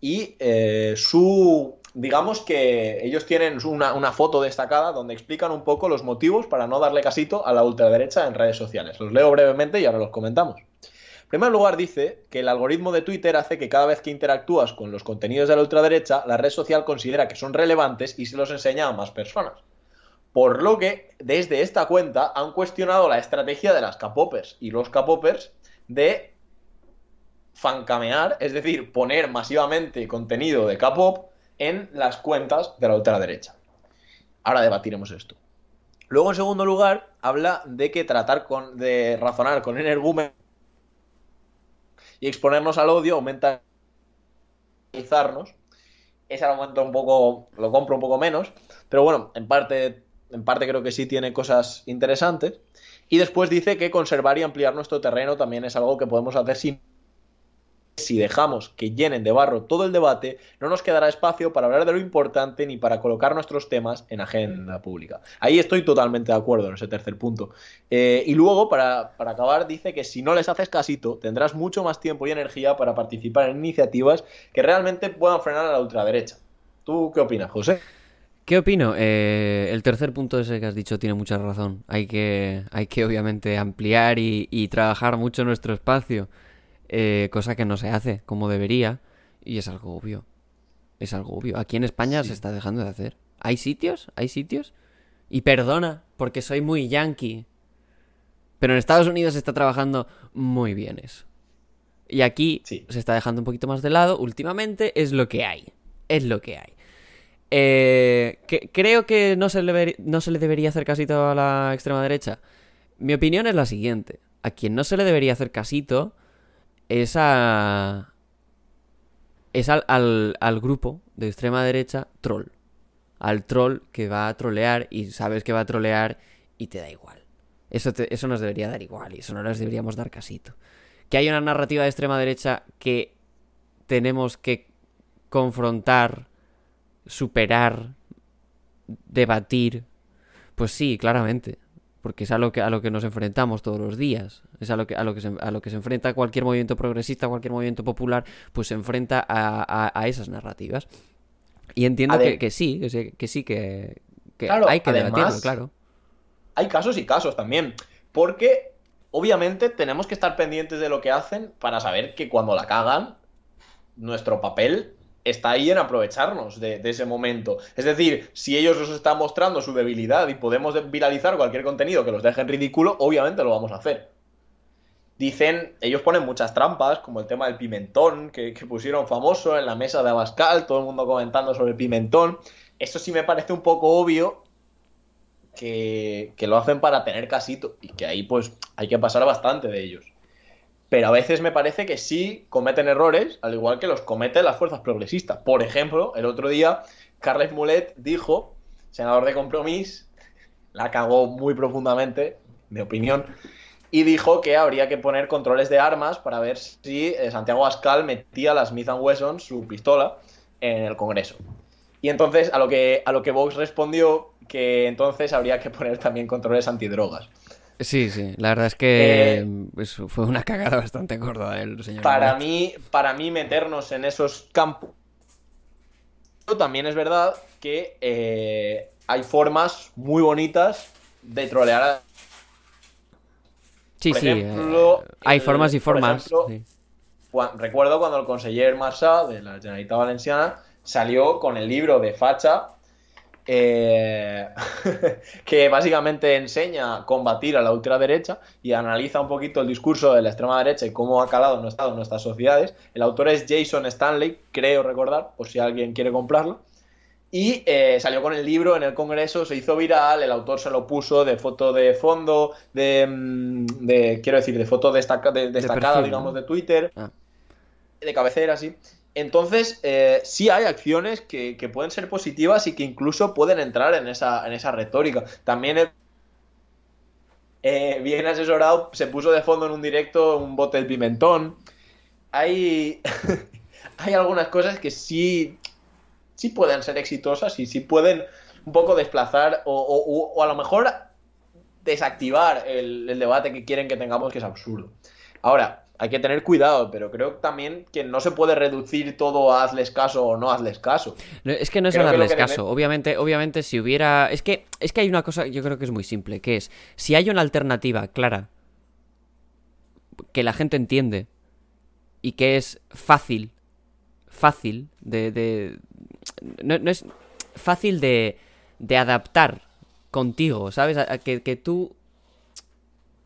y eh, su, digamos que ellos tienen una, una foto destacada donde explican un poco los motivos para no darle casito a la ultraderecha en redes sociales. Los leo brevemente y ahora los comentamos. En primer lugar, dice que el algoritmo de Twitter hace que cada vez que interactúas con los contenidos de la ultraderecha, la red social considera que son relevantes y se los enseña a más personas. Por lo que, desde esta cuenta, han cuestionado la estrategia de las capopers y los capopers de fancamear, es decir, poner masivamente contenido de K-pop en las cuentas de la ultraderecha. Ahora debatiremos esto. Luego, en segundo lugar, habla de que tratar con, de razonar con energúmenos y exponernos al odio aumenta ese argumento un poco lo compro un poco menos, pero bueno, en parte en parte creo que sí tiene cosas interesantes y después dice que conservar y ampliar nuestro terreno también es algo que podemos hacer sin si dejamos que llenen de barro todo el debate, no nos quedará espacio para hablar de lo importante ni para colocar nuestros temas en agenda pública. Ahí estoy totalmente de acuerdo en ese tercer punto. Eh, y luego, para, para, acabar, dice que si no les haces casito, tendrás mucho más tiempo y energía para participar en iniciativas que realmente puedan frenar a la ultraderecha. ¿Tú qué opinas, José? ¿Qué opino? Eh, el tercer punto ese que has dicho tiene mucha razón. Hay que, hay que obviamente ampliar y, y trabajar mucho nuestro espacio. Eh, cosa que no se hace como debería y es algo obvio. Es algo obvio. Aquí en España Sí. se está dejando de hacer. ¿Hay sitios? ¿Hay sitios? Y perdona, porque soy muy yankee. Pero en Estados Unidos se está trabajando muy bien eso. Y aquí Sí. se está dejando un poquito más de lado. Últimamente es lo que hay. Es lo que hay. Eh, que- creo que no se, le no se le debería hacer casito a la extrema derecha. Mi opinión es la siguiente. A quien no se le debería hacer casito es a... Es al, al, al grupo de extrema derecha troll. Al troll que va a trolear y sabes que va a trolear y te da igual. Eso, eso nos debería dar igual y eso no les deberíamos dar casito. Que hay una narrativa de extrema derecha que tenemos que confrontar, superar, debatir. Pues sí, claramente. Porque es a lo que, a lo que nos enfrentamos todos los días. Es a lo que, a lo que, se, a lo que se enfrenta cualquier movimiento progresista, cualquier movimiento popular, pues se enfrenta a, a- a esas narrativas. Y entiendo que, que sí, que sí, que, sí, que, que Claro, hay que además- debatirlo, claro. hay casos y casos también. Porque obviamente tenemos que estar pendientes de lo que hacen para saber que cuando la cagan, nuestro papel está ahí en aprovecharnos de, ese momento. Es decir, si ellos nos están mostrando su debilidad y podemos de- viralizar cualquier contenido que los deje en ridículo, obviamente lo vamos a hacer. Dicen, ellos ponen muchas trampas, como el tema del pimentón, que, pusieron famoso en la mesa de Abascal, todo el mundo comentando sobre pimentón. Eso sí me parece un poco obvio, que, que lo hacen para tener casito y que ahí pues hay que pasar bastante de ellos. Pero a veces me parece que sí cometen errores, al igual que los cometen las fuerzas progresistas. Por ejemplo, el otro día Carles Mulet dijo, senador de Compromís, la cagó muy profundamente, mi opinión, y dijo que habría que poner controles de armas para ver si eh, Santiago Ascal metía la Smith Wesson, su pistola, en el Congreso. Y entonces a lo que a lo que Vox respondió que entonces habría que poner también controles antidrogas. Sí, sí, la verdad es que Eh, pues, fue una cagada bastante gorda el señor. Para mí, para mí meternos en esos campos. Pero También es verdad que eh, hay formas muy bonitas de trolear a Sí, por sí, ejemplo, eh, hay el- formas y formas. ejemplo, sí. cua- recuerdo cuando el conseller Marçà de la Generalitat Valenciana salió con el libro de Facha, eh, que básicamente enseña a combatir a la ultraderecha y analiza un poquito el discurso de la extrema derecha y cómo ha calado en nuestra- en nuestras sociedades. El autor es Jason Stanley, creo recordar, por si alguien quiere comprarlo. Y eh, salió con el libro en el Congreso, se hizo viral, el autor se lo puso de foto de fondo, de, mm, de quiero decir, de foto destaca- de- destacada, perfil, digamos, ¿no? de Twitter, Ah. de cabecera, sí. Entonces, eh, sí hay acciones que, pueden ser positivas y que incluso pueden entrar en esa, en esa retórica. También eh, bien asesorado, se puso de fondo en un directo un bote de pimentón. Hay, hay algunas cosas que sí, sí pueden ser exitosas y sí pueden un poco desplazar o, o- a lo mejor desactivar el debate que quieren que tengamos, que es absurdo. Ahora, hay que tener cuidado, pero creo también que no se puede reducir todo a hazles caso o no hazles caso. No, es que no es Creo que que debe- caso. Obviamente, obviamente, si hubiera. Es que, es que hay una cosa, yo creo que es muy simple, que es si hay una alternativa clara que la gente entiende y que es fácil, fácil de. de- no, no es fácil de, de adaptar contigo, ¿sabes? A- a que, que tú.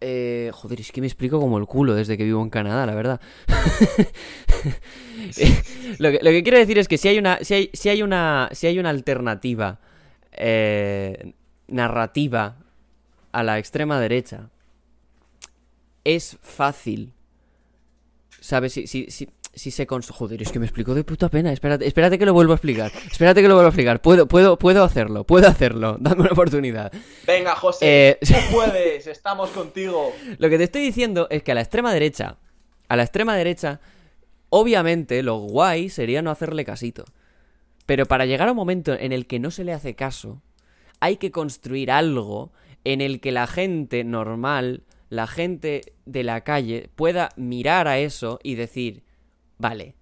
Eh, joder, es que me explico como el culo desde que vivo en Canadá, la verdad. lo, que, lo que quiero decir es que si hay una, si hay, si hay una, si hay una alternativa eh, narrativa a la extrema derecha, es fácil. ¿Sabes? Si, si, si, si se cons- Joder, es que me explico de puta pena. Espérate, espérate que lo vuelvo a explicar. Espérate que lo vuelvo a explicar. Puedo, puedo, puedo hacerlo. Puedo hacerlo. Dame una oportunidad. Venga, José, Eh, tú puedes, estamos contigo. Lo que te estoy diciendo es que a la extrema derecha, a la extrema derecha, obviamente lo guay sería no hacerle casito. Pero para llegar a un momento en el que no se le hace caso, hay que construir algo en el que la gente normal, la gente de la calle, pueda mirar a eso y decir, vale,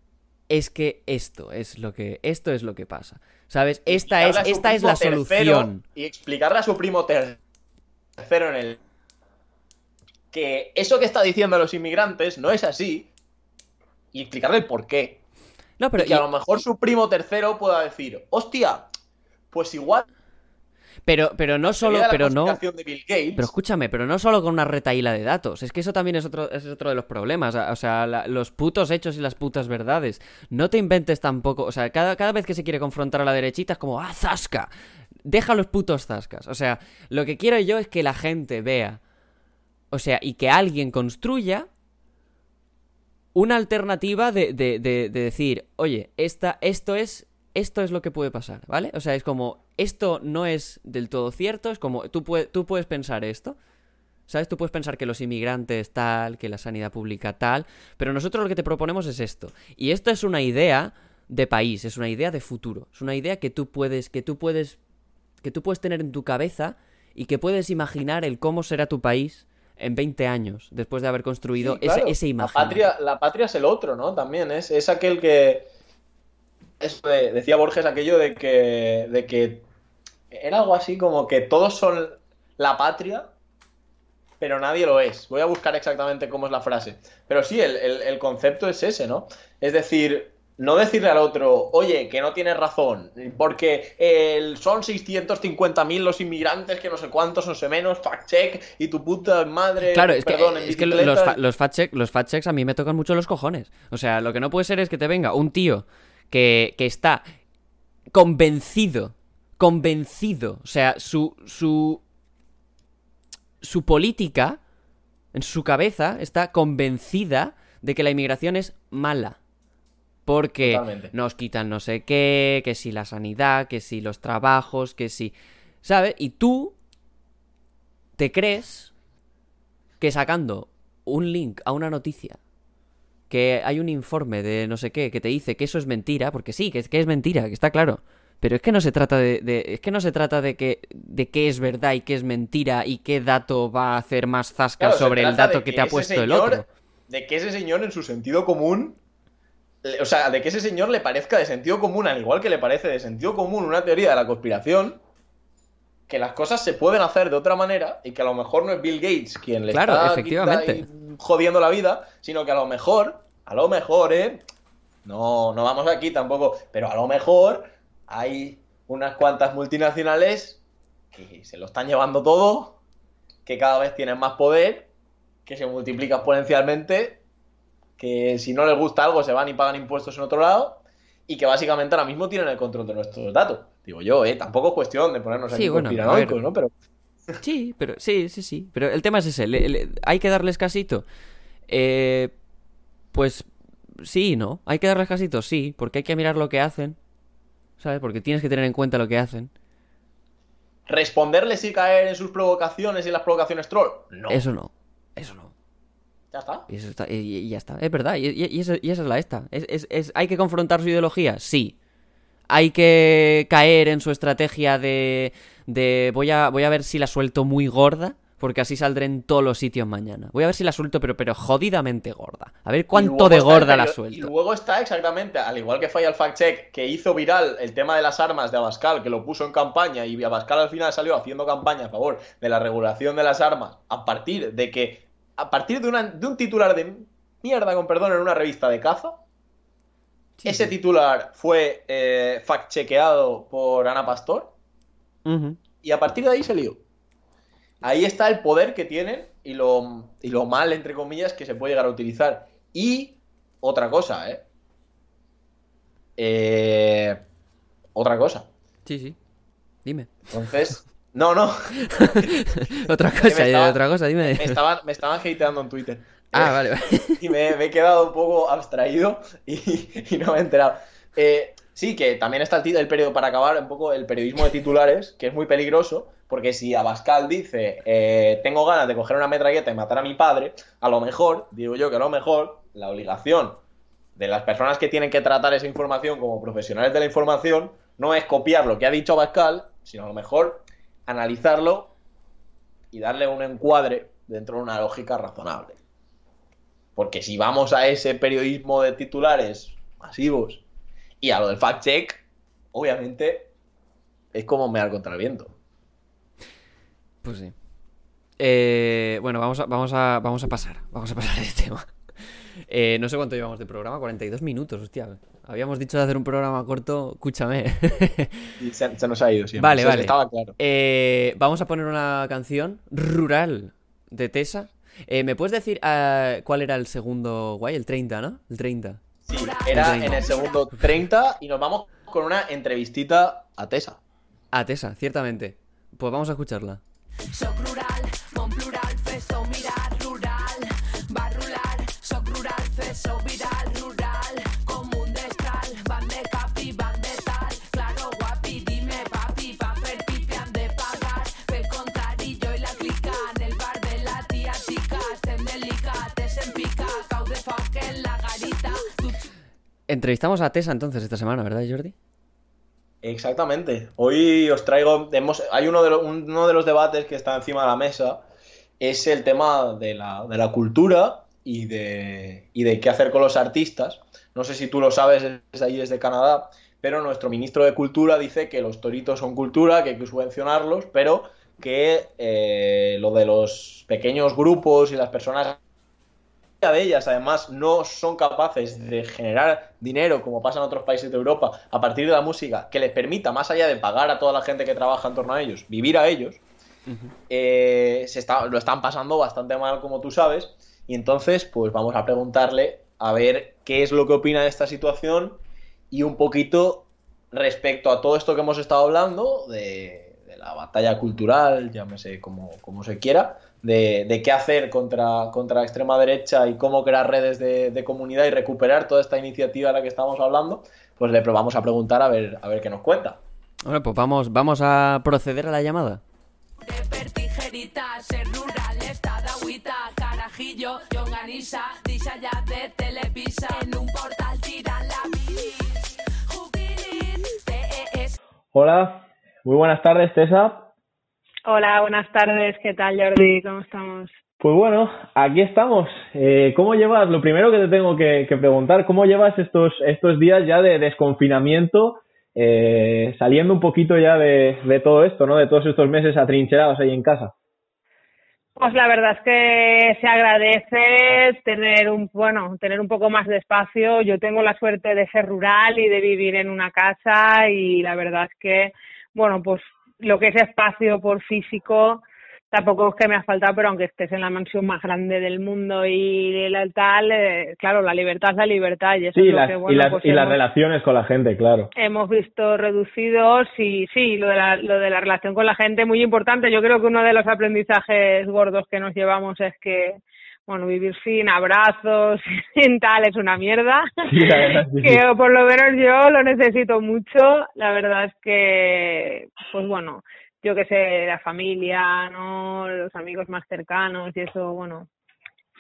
es que esto es lo que, esto es lo que pasa. ¿Sabes? Esta es, a esta es la solución. Y explicarle a su primo ter- tercero en el. que eso que está diciendo los inmigrantes no es así. Y explicarle el por qué. No, pero y que y- a lo mejor su primo tercero pueda decir, hostia, pues igual. Pero, pero no solo, la pero no. de Bill Gates, Pero escúchame, pero no solo con una retaíla de datos. Es que eso también es otro, es otro de los problemas. O sea, la- los putos hechos y las putas verdades. No te inventes tampoco. O sea, cada, cada vez que se quiere confrontar a la derechita es como, ¡ah, zasca! Deja los putos zascas. O sea, lo que quiero yo es que la gente vea. O sea, y que alguien construya una alternativa de, de- de- de decir, oye, esta, esto es. Esto es lo que puede pasar, ¿vale? O sea, es como, esto no es del todo cierto, es como, tú, tú puedes pensar esto, ¿sabes? Tú puedes pensar que los inmigrantes tal, que la sanidad pública tal, pero nosotros lo que te proponemos es esto. Y esto es una idea de país, es una idea de futuro, es una idea que tú puedes, que tú puedes, que tú puedes tener en tu cabeza y que puedes imaginar el cómo será tu país en 20 años, después de haber construido Sí, claro. ese, ese la patria, la patria es el otro, ¿no? También es, es aquel que. Eso de- decía Borges aquello de que, de que era algo así como que todos son la patria, pero nadie lo es. Voy a buscar exactamente cómo es la frase. Pero sí, el, el- el concepto es ese, ¿no? Es decir, no decirle al otro, oye, que no tienes razón, porque el- son 650.000 los inmigrantes, que no sé cuántos, no sé menos, fact check, y tu puta madre. Claro, es que, perdón, en es que los, fa- los, fact check- los fact checks a mí me tocan mucho los cojones. O sea, lo que no puede ser es que te venga un tío que, que está convencido, convencido, o sea, su, su, su política en su cabeza está convencida de que la inmigración es mala. Porque Totalmente. nos quitan no sé qué, que si la sanidad, que si los trabajos, que si... ¿Sabes? Y tú te crees que sacando un link a una noticia, que hay un informe de no sé qué, que te dice que eso es mentira, porque sí, que es, que es mentira, que está claro. Pero es que no se trata de, de- es que no se trata de que de qué es verdad y qué es mentira y qué dato va a hacer más zasca Claro, sobre el dato que te ha puesto el otro. De que ese señor en su sentido común. O sea, de que ese señor le parezca de sentido común, al igual que le parece de sentido común una teoría de la conspiración, que las cosas se pueden hacer de otra manera y que a lo mejor no es Bill Gates quien le Claro, está efectivamente. jodiendo la vida, sino que a lo mejor a lo mejor, ¿eh? No, no vamos aquí tampoco, pero a lo mejor hay unas cuantas multinacionales que se lo están llevando todo, que cada vez tienen más poder, que se multiplica exponencialmente, que si no les gusta algo se van y pagan impuestos en otro lado, y que básicamente ahora mismo tienen el control de nuestros datos. Digo yo, ¿eh? Tampoco es cuestión de ponernos Sí, aquí bueno, conspiranoicos. ¿no? Pero Sí, pero sí, sí, sí. Pero el tema es ese. le- le- hay que darles casito. Eh, pues sí, ¿no? Hay que darles casito, sí, porque hay que mirar lo que hacen. ¿Sabes? Porque tienes que tener en cuenta lo que hacen. responderles y caer en sus provocaciones y las provocaciones troll, no. Eso no. Eso no. Ya está. Y, eso está- y- y ya está. Es verdad. Y, y- y esa, y esa es la esta. Es, es- es- ¿Hay que confrontar su ideología? Sí. Hay que caer en su estrategia de, de voy, a, voy a ver si la suelto muy gorda, porque así saldré en todos los sitios mañana. Voy a ver si la suelto, pero, pero jodidamente gorda. A ver cuánto de gorda la perio- Y suelto. luego está exactamente, al igual que falla el fact check, que hizo viral el tema de las armas de Abascal, que lo puso en campaña y Abascal al final salió haciendo campaña a favor de la regulación de las armas a partir de que, a partir de, una- de un titular de mierda, con perdón, en una revista de caza. Sí, Ese sí. titular fue eh, fact chequeado por Ana Pastor y a partir de ahí se lió. Ahí está el poder que tienen y lo, y lo mal, entre comillas, que se puede llegar a utilizar. Y otra cosa, ¿eh? Eh, otra cosa. Sí, sí. Dime. Entonces, no, no, otra cosa, estaba- otra cosa, dime. me estaban, me estaban hateando en Twitter. Ah, vale, vale. y me, me he quedado un poco abstraído y, y no me he enterado. Eh, sí, que también está el, periodo para acabar, un poco el periodismo de titulares, que es muy peligroso, porque si Abascal dice, eh, tengo ganas de coger una metralleta y matar a mi padre, a lo mejor, digo yo que a lo mejor, la obligación de las personas que tienen que tratar esa información como profesionales de la información no es copiar lo que ha dicho Abascal, sino a lo mejor analizarlo y darle un encuadre dentro de una lógica razonable. Porque si vamos a ese periodismo de titulares masivos y a lo del fact check, obviamente es como mear contra el viento. Pues sí. Eh, bueno, vamos a, vamos, a, vamos a pasar. Vamos a pasar de tema. Eh, no sé cuánto llevamos de programa, 42 minutos, hostia. Habíamos dicho de hacer un programa corto, escúchame. Y se, se nos ha ido siempre. Vale, Se- vale. Estaba claro. Eh, vamos a poner una canción rural de Tesa. Eh, ¿Me puedes decir cuál era el segundo guay? El 30, ¿no? El 30. Sí, era en el segundo 30 y nos vamos con una entrevistita a Tesa. Ah, Tesa, ciertamente. Pues vamos a escucharla. Món plural, fes-ho mirar, Entrevistamos a Tesa entonces esta semana, ¿verdad, Jordi? Exactamente. Hoy os traigo. hemos- hay uno de, uno de los debates que está encima de la mesa. Es el tema de la, de la cultura y de, y de qué hacer con los artistas. No sé si tú lo sabes desde ahí, desde Canadá, pero nuestro ministro de Cultura dice que los toritos son cultura, que hay que subvencionarlos, pero que eh, lo de los pequeños grupos y las personas de ellas además no son capaces de generar dinero como pasa en otros países de Europa a partir de la música que les permita más allá de pagar a toda la gente que trabaja en torno a ellos vivir a ellos eh, se está, lo están pasando bastante mal como tú sabes y entonces pues vamos a preguntarle a ver qué es lo que opina de esta situación y un poquito respecto a todo esto que hemos estado hablando de, de la batalla cultural llámese como, como se quiera de, de qué hacer contra, contra la extrema derecha y cómo crear redes de, de comunidad y recuperar toda esta iniciativa de la que estamos hablando, pues le vamos a preguntar a ver, a ver qué nos cuenta. Bueno, pues vamos, vamos a proceder a la llamada. de telepisa, en un portal TES, Hola, muy buenas tardes, Tessa. Hola, buenas tardes. ¿Qué tal, Jordi? ¿Cómo estamos? Pues bueno, aquí estamos. Eh, ¿Cómo llevas? Lo primero que te tengo que, que preguntar, ¿cómo llevas estos, estos días ya de desconfinamiento, eh, saliendo un poquito ya de, de todo esto, ¿no? De todos estos meses atrincherados ahí en casa. Pues la verdad es que se agradece tener un, bueno, tener un poco más de espacio. Yo tengo la suerte de ser rural y de vivir en una casa y la verdad es que, bueno, pues lo que es espacio por físico tampoco es que me ha faltado, pero aunque estés en la mansión más grande del mundo y la tal, eh, claro, la libertad es la libertad y eso Sí, es lo las, que, y, bueno, las, pues y las hemos- relaciones con la gente, claro. hemos visto reducidos y sí, lo de, la, lo de la relación con la gente muy importante. Yo creo que uno de los aprendizajes gordos que nos llevamos es que, bueno, vivir sin abrazos, sin tal, es una mierda. Sí, la verdad, sí. que por lo menos yo lo necesito mucho. La verdad es que, pues bueno, yo que sé, la familia, ¿no? Los amigos más cercanos y eso, bueno,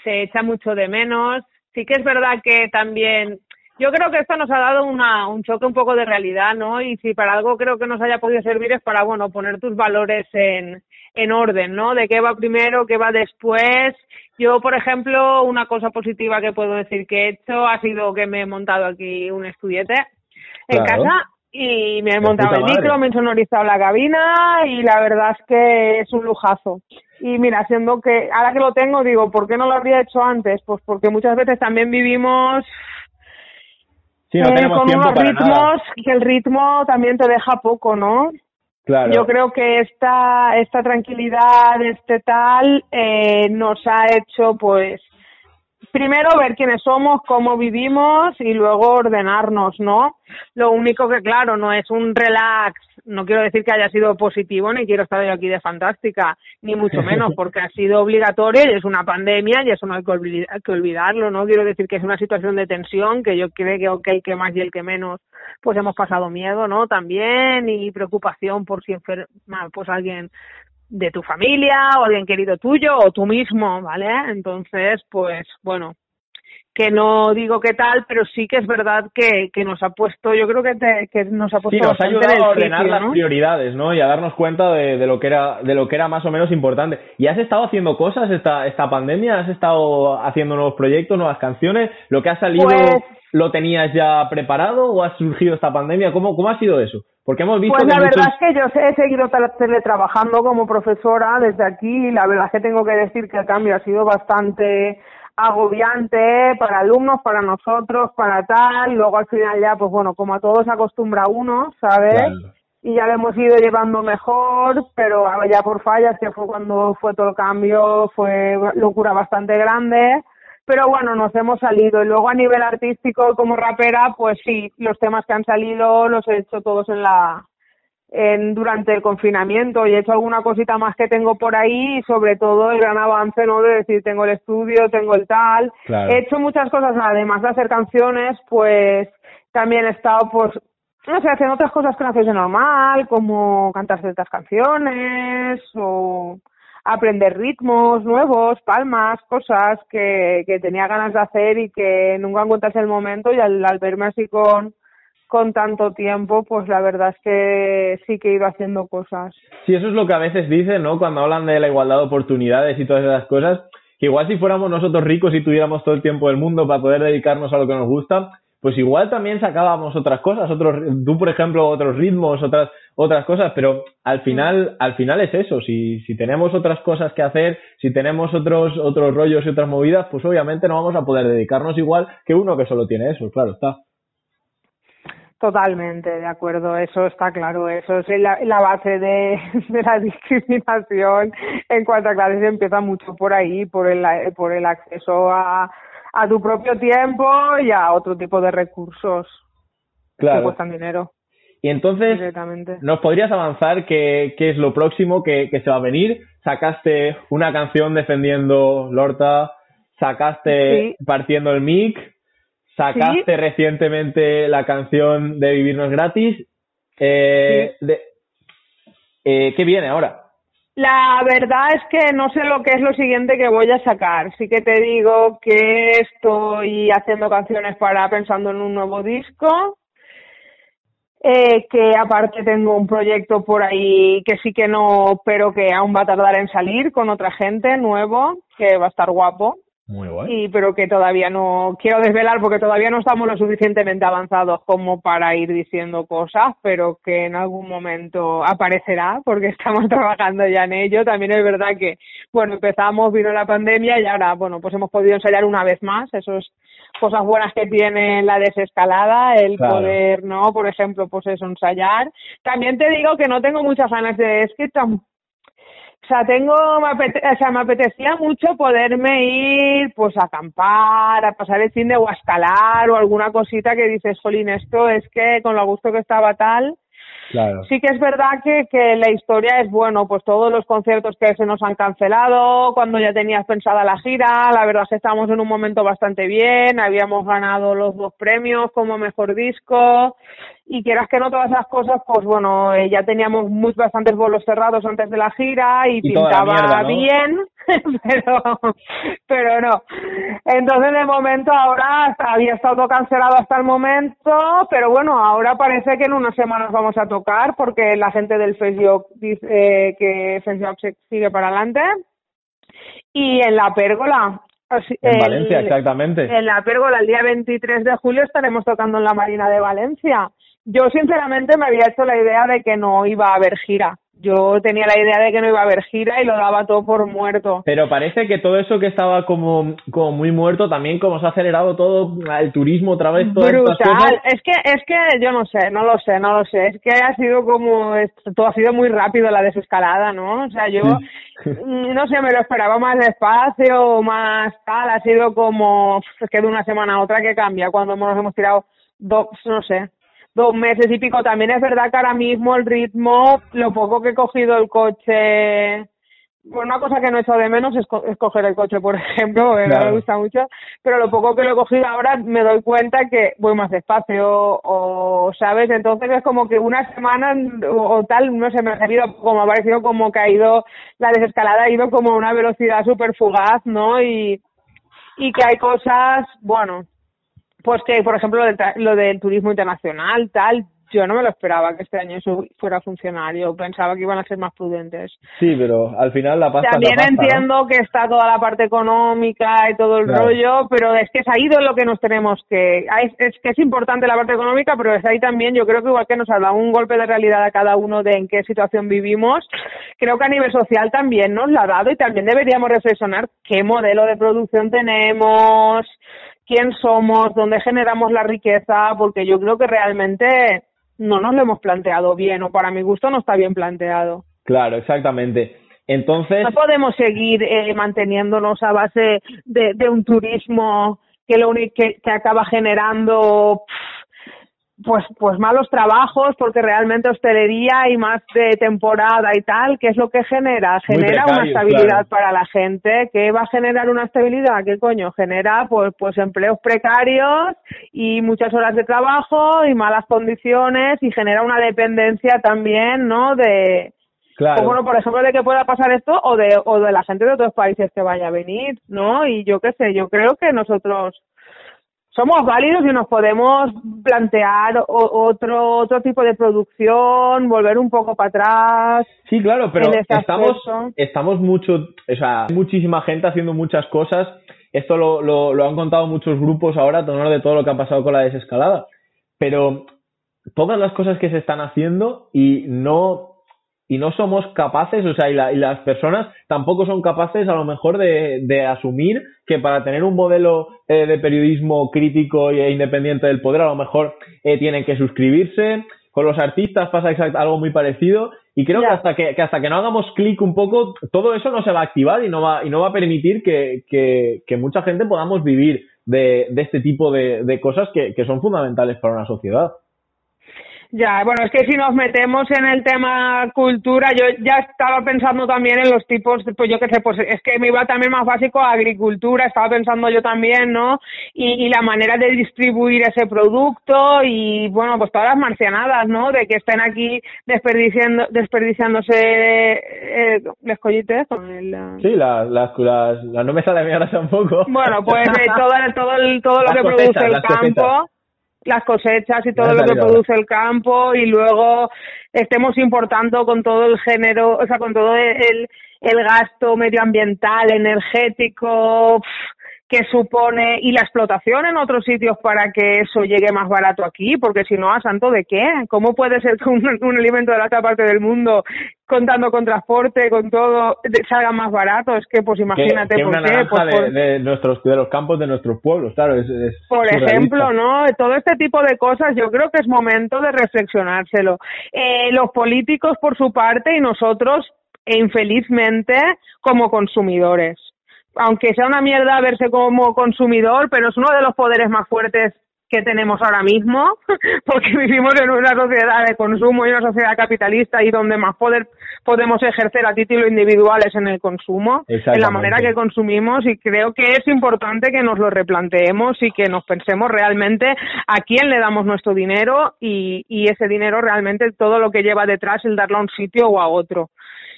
se echa mucho de menos. Sí que es verdad que también, yo creo que esto nos ha dado una, un choque un poco de realidad, ¿no? Y si para algo creo que nos haya podido servir es para, bueno, poner tus valores en, en orden, ¿no? De qué va primero, qué va después. Yo, por ejemplo, una cosa positiva que puedo decir que he hecho ha sido que me he montado aquí un estudiete en Claro. casa y me he montado el micro, me he sonorizado la cabina y la verdad es que es un lujazo. Y mira, siendo que ahora que lo tengo, digo, ¿por qué no lo habría hecho antes? Pues porque muchas veces también vivimos Sí, no eh, con unos ritmos nada. que el ritmo también te deja poco, ¿no? Yo creo que esta, esta tranquilidad, este tal, eh, nos ha hecho, pues, primero ver quiénes somos, cómo vivimos y luego ordenarnos, ¿no? Lo único que, claro, no es un relax, no quiero decir que haya sido positivo, ni quiero estar yo aquí de fantástica, ni mucho menos, porque ha sido obligatorio y es una pandemia y eso no hay que, olvidarlo, ¿no? Quiero decir que es una situación de tensión que yo creo que, ok, que más y el que menos, pues hemos pasado miedo, ¿no? También y preocupación por si enferma, pues alguien de tu familia o alguien querido tuyo o tú mismo, ¿vale? Entonces, pues bueno, que no digo qué tal, pero sí que es verdad que, que nos ha puesto, yo creo que, te- que nos ha Sí, puesto nos ha en ayudado a ordenar sitio, las prioridades, ¿no? Y a darnos cuenta de, de lo que era de lo que era más o menos importante. ¿Y has estado haciendo cosas esta esta pandemia? ¿Has estado haciendo nuevos proyectos, nuevas canciones? ¿Lo que ha salido Pues- lo tenías ya preparado o ha surgido esta pandemia? ¿Cómo cómo ha sido eso? Porque hemos visto Pues la muchos- verdad es que yo he seguido tra- teletrabajando como profesora desde aquí y la verdad es que tengo que decir que el cambio ha sido bastante agobiante para alumnos, para nosotros, para tal. Luego al final ya, pues bueno, como a todos acostumbra uno, ¿sabes? Claro. y ya lo hemos ido llevando mejor, pero ya por fallas, que fue cuando fue todo el cambio, fue locura bastante grande, pero bueno, nos hemos salido. Y luego a nivel artístico, como rapera, pues sí, los temas que han salido los he hecho todos en la en durante el confinamiento y he hecho alguna cosita más que tengo por ahí y sobre todo el gran avance no de decir tengo el estudio tengo el tal Claro. he hecho muchas cosas además de hacer canciones pues también he estado pues no sé, haciendo otras cosas que no haces de normal, como cantar ciertas canciones o aprender ritmos nuevos, palmas, cosas que, que tenía ganas de hacer y que nunca encuentras el momento y al, al verme así con, con tanto tiempo, pues la verdad es que sí que he ido haciendo cosas. Sí, eso es lo que a veces dicen, ¿no? Cuando hablan de la igualdad de oportunidades y todas esas cosas, que igual si fuéramos nosotros ricos y tuviéramos todo el tiempo del mundo para poder dedicarnos a lo que nos gusta, pues igual también sacábamos otras cosas, otros, tú por ejemplo otros ritmos, otras otras cosas, pero al final al final es eso, si si tenemos otras cosas que hacer, si tenemos otros otros rollos y otras movidas, pues obviamente no vamos a poder dedicarnos igual que uno que solo tiene eso, claro está. Totalmente, de acuerdo, eso está claro, eso es la, la base de, de la discriminación en cuanto a clases empieza mucho por ahí, por el, por el acceso a, a tu propio tiempo y a otro tipo de recursos que Claro. cuestan dinero Y entonces. ¿nos podrías avanzar qué, qué es lo próximo que, que se va a venir? Sacaste una canción defendiendo Lorta, sacaste Sí. partiendo el mic, sacaste recientemente la canción de Vivirnos Gratis. Eh, de- eh, ¿Qué viene ahora? La verdad es que no sé lo que es lo siguiente que voy a sacar. Sí que te digo que estoy haciendo canciones para pensando en un nuevo disco. Eh, que aparte tengo un proyecto por ahí que sí que no, pero que aún va a tardar en salir con otra gente nuevo, que va a estar guapo. Muy guay. y pero que todavía no quiero desvelar porque todavía no estamos lo suficientemente avanzados como para ir diciendo cosas, pero que en algún momento aparecerá porque estamos trabajando ya en ello. También es verdad que, bueno, empezamos, vino la pandemia y ahora, bueno, pues hemos podido ensayar una vez más. Eso es cosas buenas que tiene la desescalada, el Claro. poder, ¿no? Por ejemplo, pues eso, ensayar. También te digo que no tengo muchas ganas de, es que tam- o sea, tengo, me apete- o sea, me apetecía mucho poderme ir, pues, a acampar, a pasar el fin de o a escalar o alguna cosita que dices, jolín, esto es que con lo gusto que estaba tal. Claro. Sí que es verdad que, que la historia es, bueno, pues todos los conciertos que se nos han cancelado, cuando ya tenías pensada la gira, la verdad es que estábamos en un momento bastante bien, habíamos ganado los dos premios como mejor disco, y quieras que no todas esas cosas, pues bueno, eh, ya teníamos muy, bastantes bolos cerrados antes de la gira y, pintaba mierda, ¿no? bien, pero, pero no. Entonces, de momento, ahora había estado todo cancelado hasta el momento, pero bueno, ahora parece que en unas semanas vamos a tocar porque la gente del Facebook dice eh, que Facebook sigue para adelante. Y en la pérgola. En el- Valencia, exactamente. en la pérgola el día 23 de julio estaremos tocando en la Marina de Valencia. Yo sinceramente me había hecho la idea de que no iba a haber gira. Yo tenía la idea de que no iba a haber gira y lo daba todo por muerto. Pero parece que todo eso que estaba como, como muy muerto, también como se ha acelerado todo el turismo otra vez, todas estas Brutal. cosas. Es que, es que yo no sé, no lo sé, no lo sé. Es que ha sido como, todo ha sido muy rápido la desescalada, ¿no? O sea, yo, no sé, me lo esperaba más despacio, más tal. Ha sido como, es que de una semana a otra que cambia cuando nos hemos tirado dos, no sé, dos meses y pico. También es verdad que ahora mismo el ritmo, lo poco que he cogido el coche, bueno, una cosa que no he hecho de menos es, co- es coger el coche, por ejemplo, Claro. me gusta mucho, pero lo poco que lo he cogido ahora me doy cuenta que voy más despacio o, ¿sabes? Entonces es como que una semana o, o tal, no sé, me ha salido como, ha parecido como que ha ido, la desescalada ha ido como a una velocidad súper fugaz, ¿no? Y, y que hay cosas, bueno, pues que, por ejemplo, lo del, lo del turismo internacional, tal, yo no me lo esperaba que este año eso fuera a funcionar. Yo pensaba que iban a ser más prudentes. Sí, pero al final la pasta es la También pasta, ¿no? entiendo que está toda la parte económica y todo el Claro. rollo, pero es que es ahí de lo que nos tenemos que... Es, es que es importante la parte económica, pero es ahí también, yo creo que igual que nos ha dado un golpe de realidad a cada uno de en qué situación vivimos, creo que a nivel social también nos la ha dado y también deberíamos reflexionar qué modelo de producción tenemos, quién somos, dónde generamos la riqueza, porque yo creo que realmente no nos lo hemos planteado bien, o para mi gusto no está bien planteado. Claro, exactamente. Entonces, No podemos seguir eh, manteniéndonos a base de, de un turismo que lo único que, que acaba generando pff, pues pues malos trabajos porque realmente hostelería y más de temporada y tal, ¿qué es lo que genera? Genera una estabilidad claro. para la gente, ¿qué va a generar una estabilidad? ¿Qué coño? Genera pues pues empleos precarios y muchas horas de trabajo y malas condiciones y genera una dependencia también, ¿no? de claro. o bueno, por ejemplo, de que pueda pasar esto o de, o de la gente de otros países que vaya a venir, ¿no? Y yo qué sé, yo creo que nosotros somos válidos y nos podemos plantear otro otro tipo de producción, volver un poco para atrás. Sí, claro, pero estamos, aspecto. estamos mucho, o sea, hay muchísima gente haciendo muchas cosas. Esto lo, lo, lo han contado muchos grupos ahora, a tenor de todo lo que ha pasado con la desescalada. Pero todas las cosas que se están haciendo y no y no somos capaces, o sea, y, la- y las personas tampoco son capaces a lo mejor de, de asumir que para tener un modelo eh, de periodismo crítico e independiente del poder, a lo mejor eh, tienen que suscribirse. Con los artistas pasa exact- algo muy parecido y creo que hasta que, que hasta que no hagamos clic un poco, todo eso no se va a activar y no va, y no va a permitir que, que, que mucha gente podamos vivir de, de este tipo de, de cosas que, que son fundamentales para una sociedad. Ya, bueno, es que si nos metemos en el tema cultura, yo ya estaba pensando también en los tipos, pues yo qué sé, pues es que me iba también más básico a agricultura, estaba pensando yo también, ¿no? Y, y la manera de distribuir ese producto y, bueno, pues todas las marcianadas, ¿no? De que estén aquí desperdiciando, desperdiciándose eh, los collites con el... eh, Sí, las, las, las, no me sale bien ahora tampoco. Bueno, pues eh, todo, todo, el, todo lo que produce el campo. Las cosechas y todo lo que produce el campo y luego estemos importando con todo el género, o sea, con todo el, el gasto medioambiental, energético, pf, que supone y la explotación en otros sitios para que eso llegue más barato aquí, porque si no, ¿a santo de qué? ¿Cómo puede ser que un, un alimento de la otra parte del mundo, contando con transporte, con todo, salga más barato? Es que, pues imagínate que, que por una qué. Pues, de, por- de nuestros, de los campos de nuestros pueblos, claro. Es, es por ejemplo, ¿no? Todo este tipo de cosas yo creo que es momento de reflexionárselo. Eh, los políticos por su parte y nosotros, e infelizmente, como consumidores. Aunque sea una mierda verse como consumidor, pero es uno de los poderes más fuertes que tenemos ahora mismo, porque vivimos en una sociedad de consumo y una sociedad capitalista y donde más poder podemos ejercer a título individual es en el consumo, en la manera que consumimos y creo que es importante que nos lo replanteemos y que nos pensemos realmente a quién le damos nuestro dinero y, y ese dinero realmente todo lo que lleva detrás el darlo a un sitio o a otro.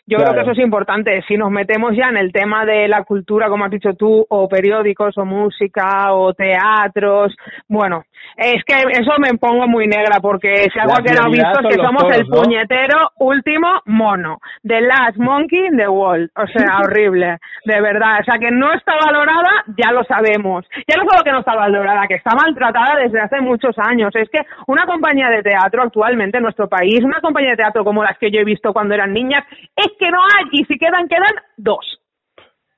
Yo Claro. creo que eso es importante. Si nos metemos ya en el tema de la cultura, como has dicho tú, o periódicos, o música, o teatros, bueno, es que eso me pongo muy negra porque si algo quedado prioridad visto es que somos toros, el ¿no? puñetero último mono. The last monkey in the world. O sea, horrible. De verdad. O sea, que no está valorada, ya lo sabemos. Ya no solo que no está valorada, que está maltratada desde hace muchos años. Es que una compañía de teatro actualmente en nuestro país, una compañía de teatro como las que yo he visto cuando eran niñas, es que no hay. Y si quedan, quedan dos.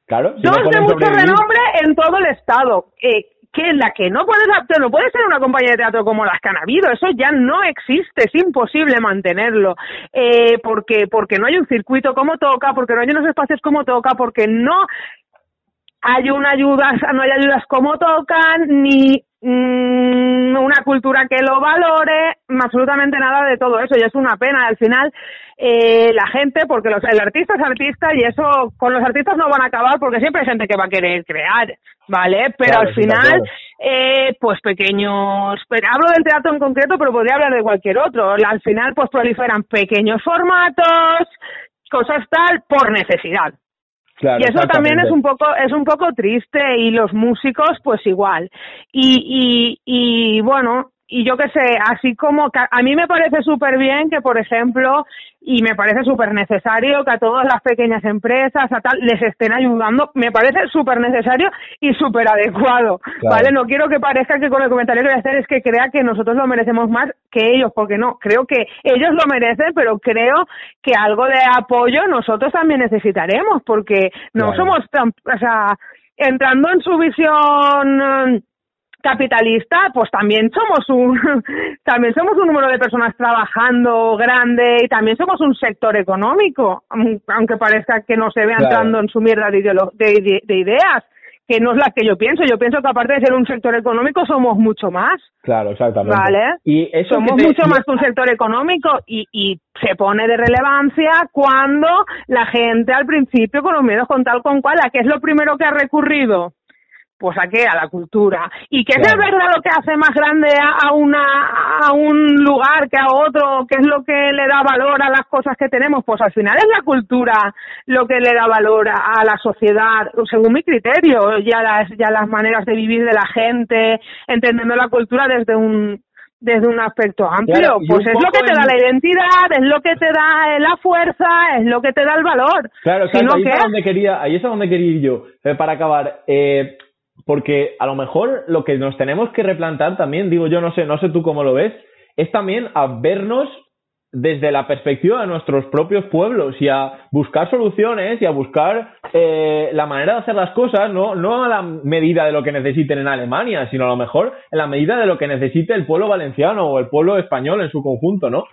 Claro, si no Dos de mucho sobrevivir. renombre en todo el estado. Eh, que la que no puede ser, no puede ser una compañía de teatro como las que han habido, eso ya no existe, es imposible mantenerlo, eh, porque porque no hay un circuito como toca, porque no hay unos espacios como toca, porque no hay una ayuda, no hay ayudas como tocan, ni mm, una cultura que lo valore, absolutamente nada de todo eso, y es una pena. Al final, eh, la gente, porque los, el artista es artista, y eso con los artistas no van a acabar, porque siempre hay gente que va a querer crear, ¿vale? Pero Claro, al final, eh, pues pequeños, pero hablo del teatro en concreto, pero podría hablar de cualquier otro. Al final, pues proliferan pequeños formatos, cosas tal, por necesidad. Claro, Y eso también es un poco es un poco triste y los músicos pues igual. Y y y bueno, y yo qué sé, así como que a mí me parece súper bien que por ejemplo y me parece súper necesario que a todas las pequeñas empresas a tal les estén ayudando, me parece súper necesario y súper adecuado, Claro. ¿vale? No quiero que parezca que con el comentario que voy a hacer es que crea que nosotros lo merecemos más que ellos, porque no, creo que ellos lo merecen, pero creo que algo de apoyo nosotros también necesitaremos, porque no Claro. somos tan, o sea, entrando en su visión capitalista, pues también somos un también somos un número de personas trabajando grande y también somos un sector económico, aun- aunque parezca que no se vea Claro. entrando en su mierda de, de ide- de ideas, que no es la que yo pienso. Yo pienso que aparte de ser un sector económico somos mucho más. Claro, exactamente. Vale. Y eso Somos te- mucho más que un sector económico y, y se pone de relevancia cuando la gente al principio con los miedos con tal con cual, ¿a qué es lo primero que ha recurrido? Pues a qué, a la cultura. ¿Y qué es Claro. de verdad lo que hace más grande a, una, a un lugar que a otro? ¿Qué es lo que le da valor a las cosas que tenemos? Pues al final es la cultura lo que le da valor a, la sociedad, según mi criterio, ya las, ya las maneras de vivir de la gente, entendiendo la cultura desde un, desde un aspecto amplio. Claro, pues es lo que te da la identidad, es lo que te da la fuerza, es lo que te da el valor. Claro, Si no, ahí, ¿qué? es a donde quería, ahí es a donde quería ir yo, eh, para acabar. Eh, porque a lo mejor lo que nos tenemos que replantar también, digo yo, no sé, no sé tú cómo lo ves, es también a vernos desde la perspectiva de nuestros propios pueblos y a buscar soluciones y a buscar eh, la manera de hacer las cosas, no, no a la medida de lo que necesiten en Alemania, sino a lo mejor en la medida de lo que necesite el pueblo valenciano o el pueblo español en su conjunto, ¿no?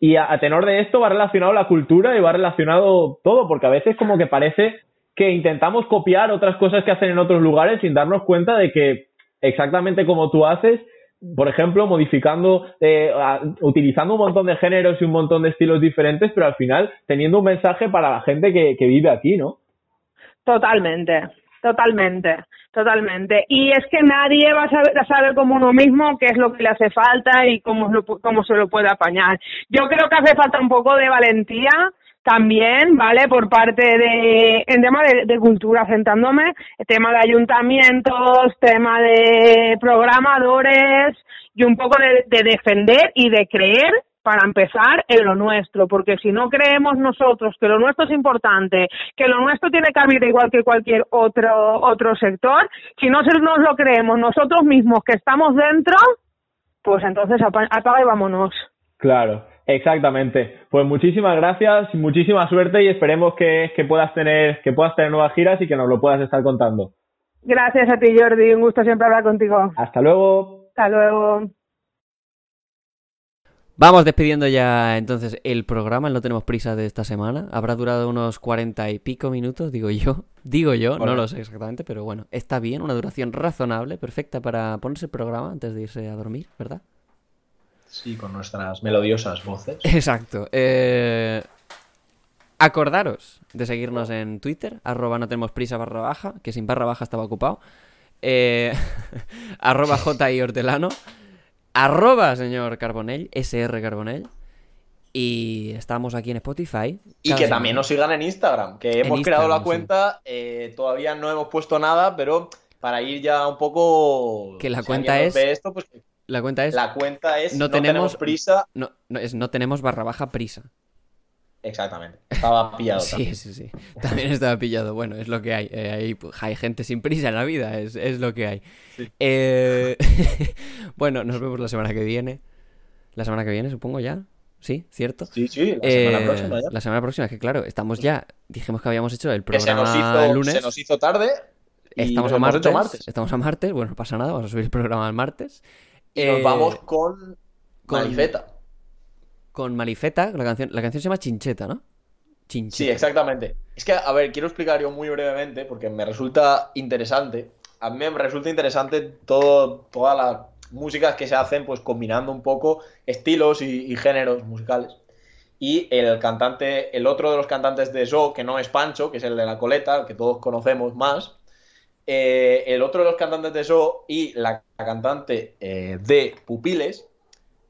Y a, a tenor de esto va relacionado la cultura y va relacionado todo, porque a veces como que parece que intentamos copiar otras cosas que hacen en otros lugares sin darnos cuenta de que exactamente como tú haces, por ejemplo, modificando, eh, utilizando un montón de géneros y un montón de estilos diferentes, pero al final teniendo un mensaje para la gente que, vive aquí, ¿no? Totalmente, totalmente, totalmente. Y es que nadie va a saber, a como uno mismo qué es lo que le hace falta y cómo, cómo se lo puede apañar. Yo creo que hace falta un poco de valentía también, ¿vale? Por parte de, en tema de, cultura, sentándome, tema de ayuntamientos, tema de programadores y un poco de, de defender y de creer para empezar en lo nuestro, porque si no creemos nosotros que lo nuestro es importante, que lo nuestro tiene cabida igual que cualquier otro otro sector, si no nos lo creemos nosotros mismos que estamos dentro, pues entonces apa- apaga y vámonos. Claro, exactamente. Pues muchísimas gracias muchísima suerte y esperemos que, que puedas tener que puedas tener nuevas giras y que nos lo puedas estar contando. Gracias a ti, Jordi, un gusto siempre hablar contigo. Hasta luego. Hasta luego. Vamos despidiendo ya entonces el programa, No Tenemos Prisa de esta semana. Habrá durado unos cuarenta y pico minutos, digo yo. Digo yo, no lo sé exactamente, pero bueno, está bien, una duración razonable, perfecta para ponerse el programa antes de irse a dormir, ¿verdad? Sí, con nuestras melodiosas voces. Exacto. Eh, Acordaros de seguirnos en Twitter, arroba no tenemos prisa barra baja, que sin barra baja estaba ocupado. Eh, arroba J.I. Hortelano. Arroba señor Carbonell, SR Carbonell. Y estamos aquí en Spotify. Y que semana. también nos sigan en Instagram, que hemos creado la sí. cuenta, eh, todavía no hemos puesto nada, pero para ir ya un poco... Que la si cuenta es- ve esto, pues que La cuenta es. la cuenta es no no, tenemos- tenemos... prisa. No, no, es no tenemos barra baja prisa. Exactamente, estaba pillado. Sí, también. sí, sí. También estaba pillado. Bueno, es lo que hay. Eh, hay, hay gente sin prisa en la vida, es, es lo que hay. Sí. Eh, bueno, nos vemos la semana que viene. La semana que viene, supongo ya. Sí, cierto. Sí, sí, la semana Eh, próxima ya. La semana próxima, que claro, estamos ya. Dijimos que habíamos hecho el Que se programa nos, hizo, el lunes. se nos hizo tarde. y Estamos a martes, martes. Estamos a martes. Bueno, no pasa nada, vamos a subir el programa el martes. Y nos Eh, vamos con, con- Malifeta. Con Malifeta, la canción, la canción se llama Chincheta, ¿no? Chincheta. Sí, exactamente. Es que, a ver, quiero explicar yo muy brevemente porque me resulta interesante. A mí me resulta interesante todo, todas las músicas que se hacen, pues combinando un poco estilos y, y géneros musicales. Y el cantante, el otro de los cantantes de Zo, que no es Pancho, que es el de la coleta, el que todos conocemos más. Eh, el otro de los cantantes de Zo y la cantante eh, de Pupiles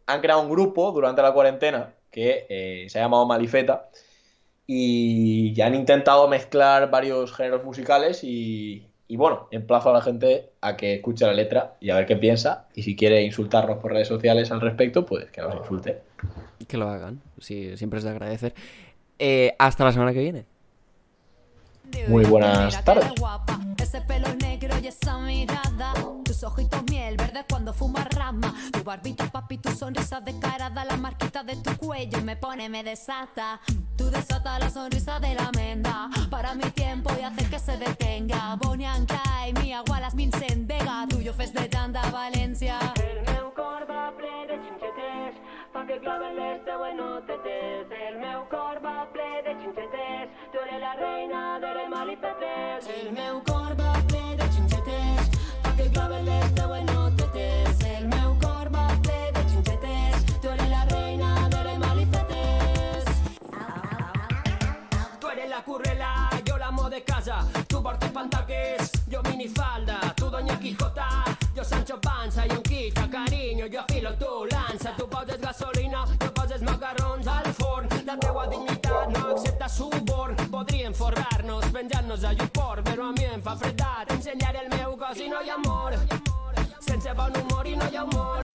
han creado un grupo durante la cuarentena que eh, se ha llamado Malifeta y ya han intentado mezclar varios géneros musicales y, y bueno, emplazo a la gente a que escuche la letra y a ver qué piensa y si quiere insultarnos por redes sociales al respecto, pues que nos insulte. Que lo hagan. Sí, siempre es de agradecer. Hasta la semana que viene. Muy buenas tardes. ese pelo negro y esa mirada. Tus ojitos miel verde cuando fumas rama. Tu barbita, papi, tu sonrisa descarada. La marquita de tu cuello me pone, me desata. Tú desata la sonrisa de la menda. Para mi tiempo y hace que se detenga. Bonnie and Clyde, mi agualas, Vincent Vega. Tuyo fes de tanta Valencia. El meu cor va ple de xinxeters fa que claven les teues notetes. El meu cor va ple de xinxeters tu eres la reina de les malifetes. El meu cor va ple de xinxetes fa que claven les teues notetes. El meu cor va ple de xinxetes tu eres la reina de les malifetes. Tú eres la currela, yo la amo de casa. Tú portes pantaques, yo minifalda. Tú doña Quijota, yo Sancho Panza i un suborn. Podríem forrar-nos, penjant-nos a llupor, però a mi em fa fredat. El meu cos i no hi amor. Sense bon humor i no hi ha.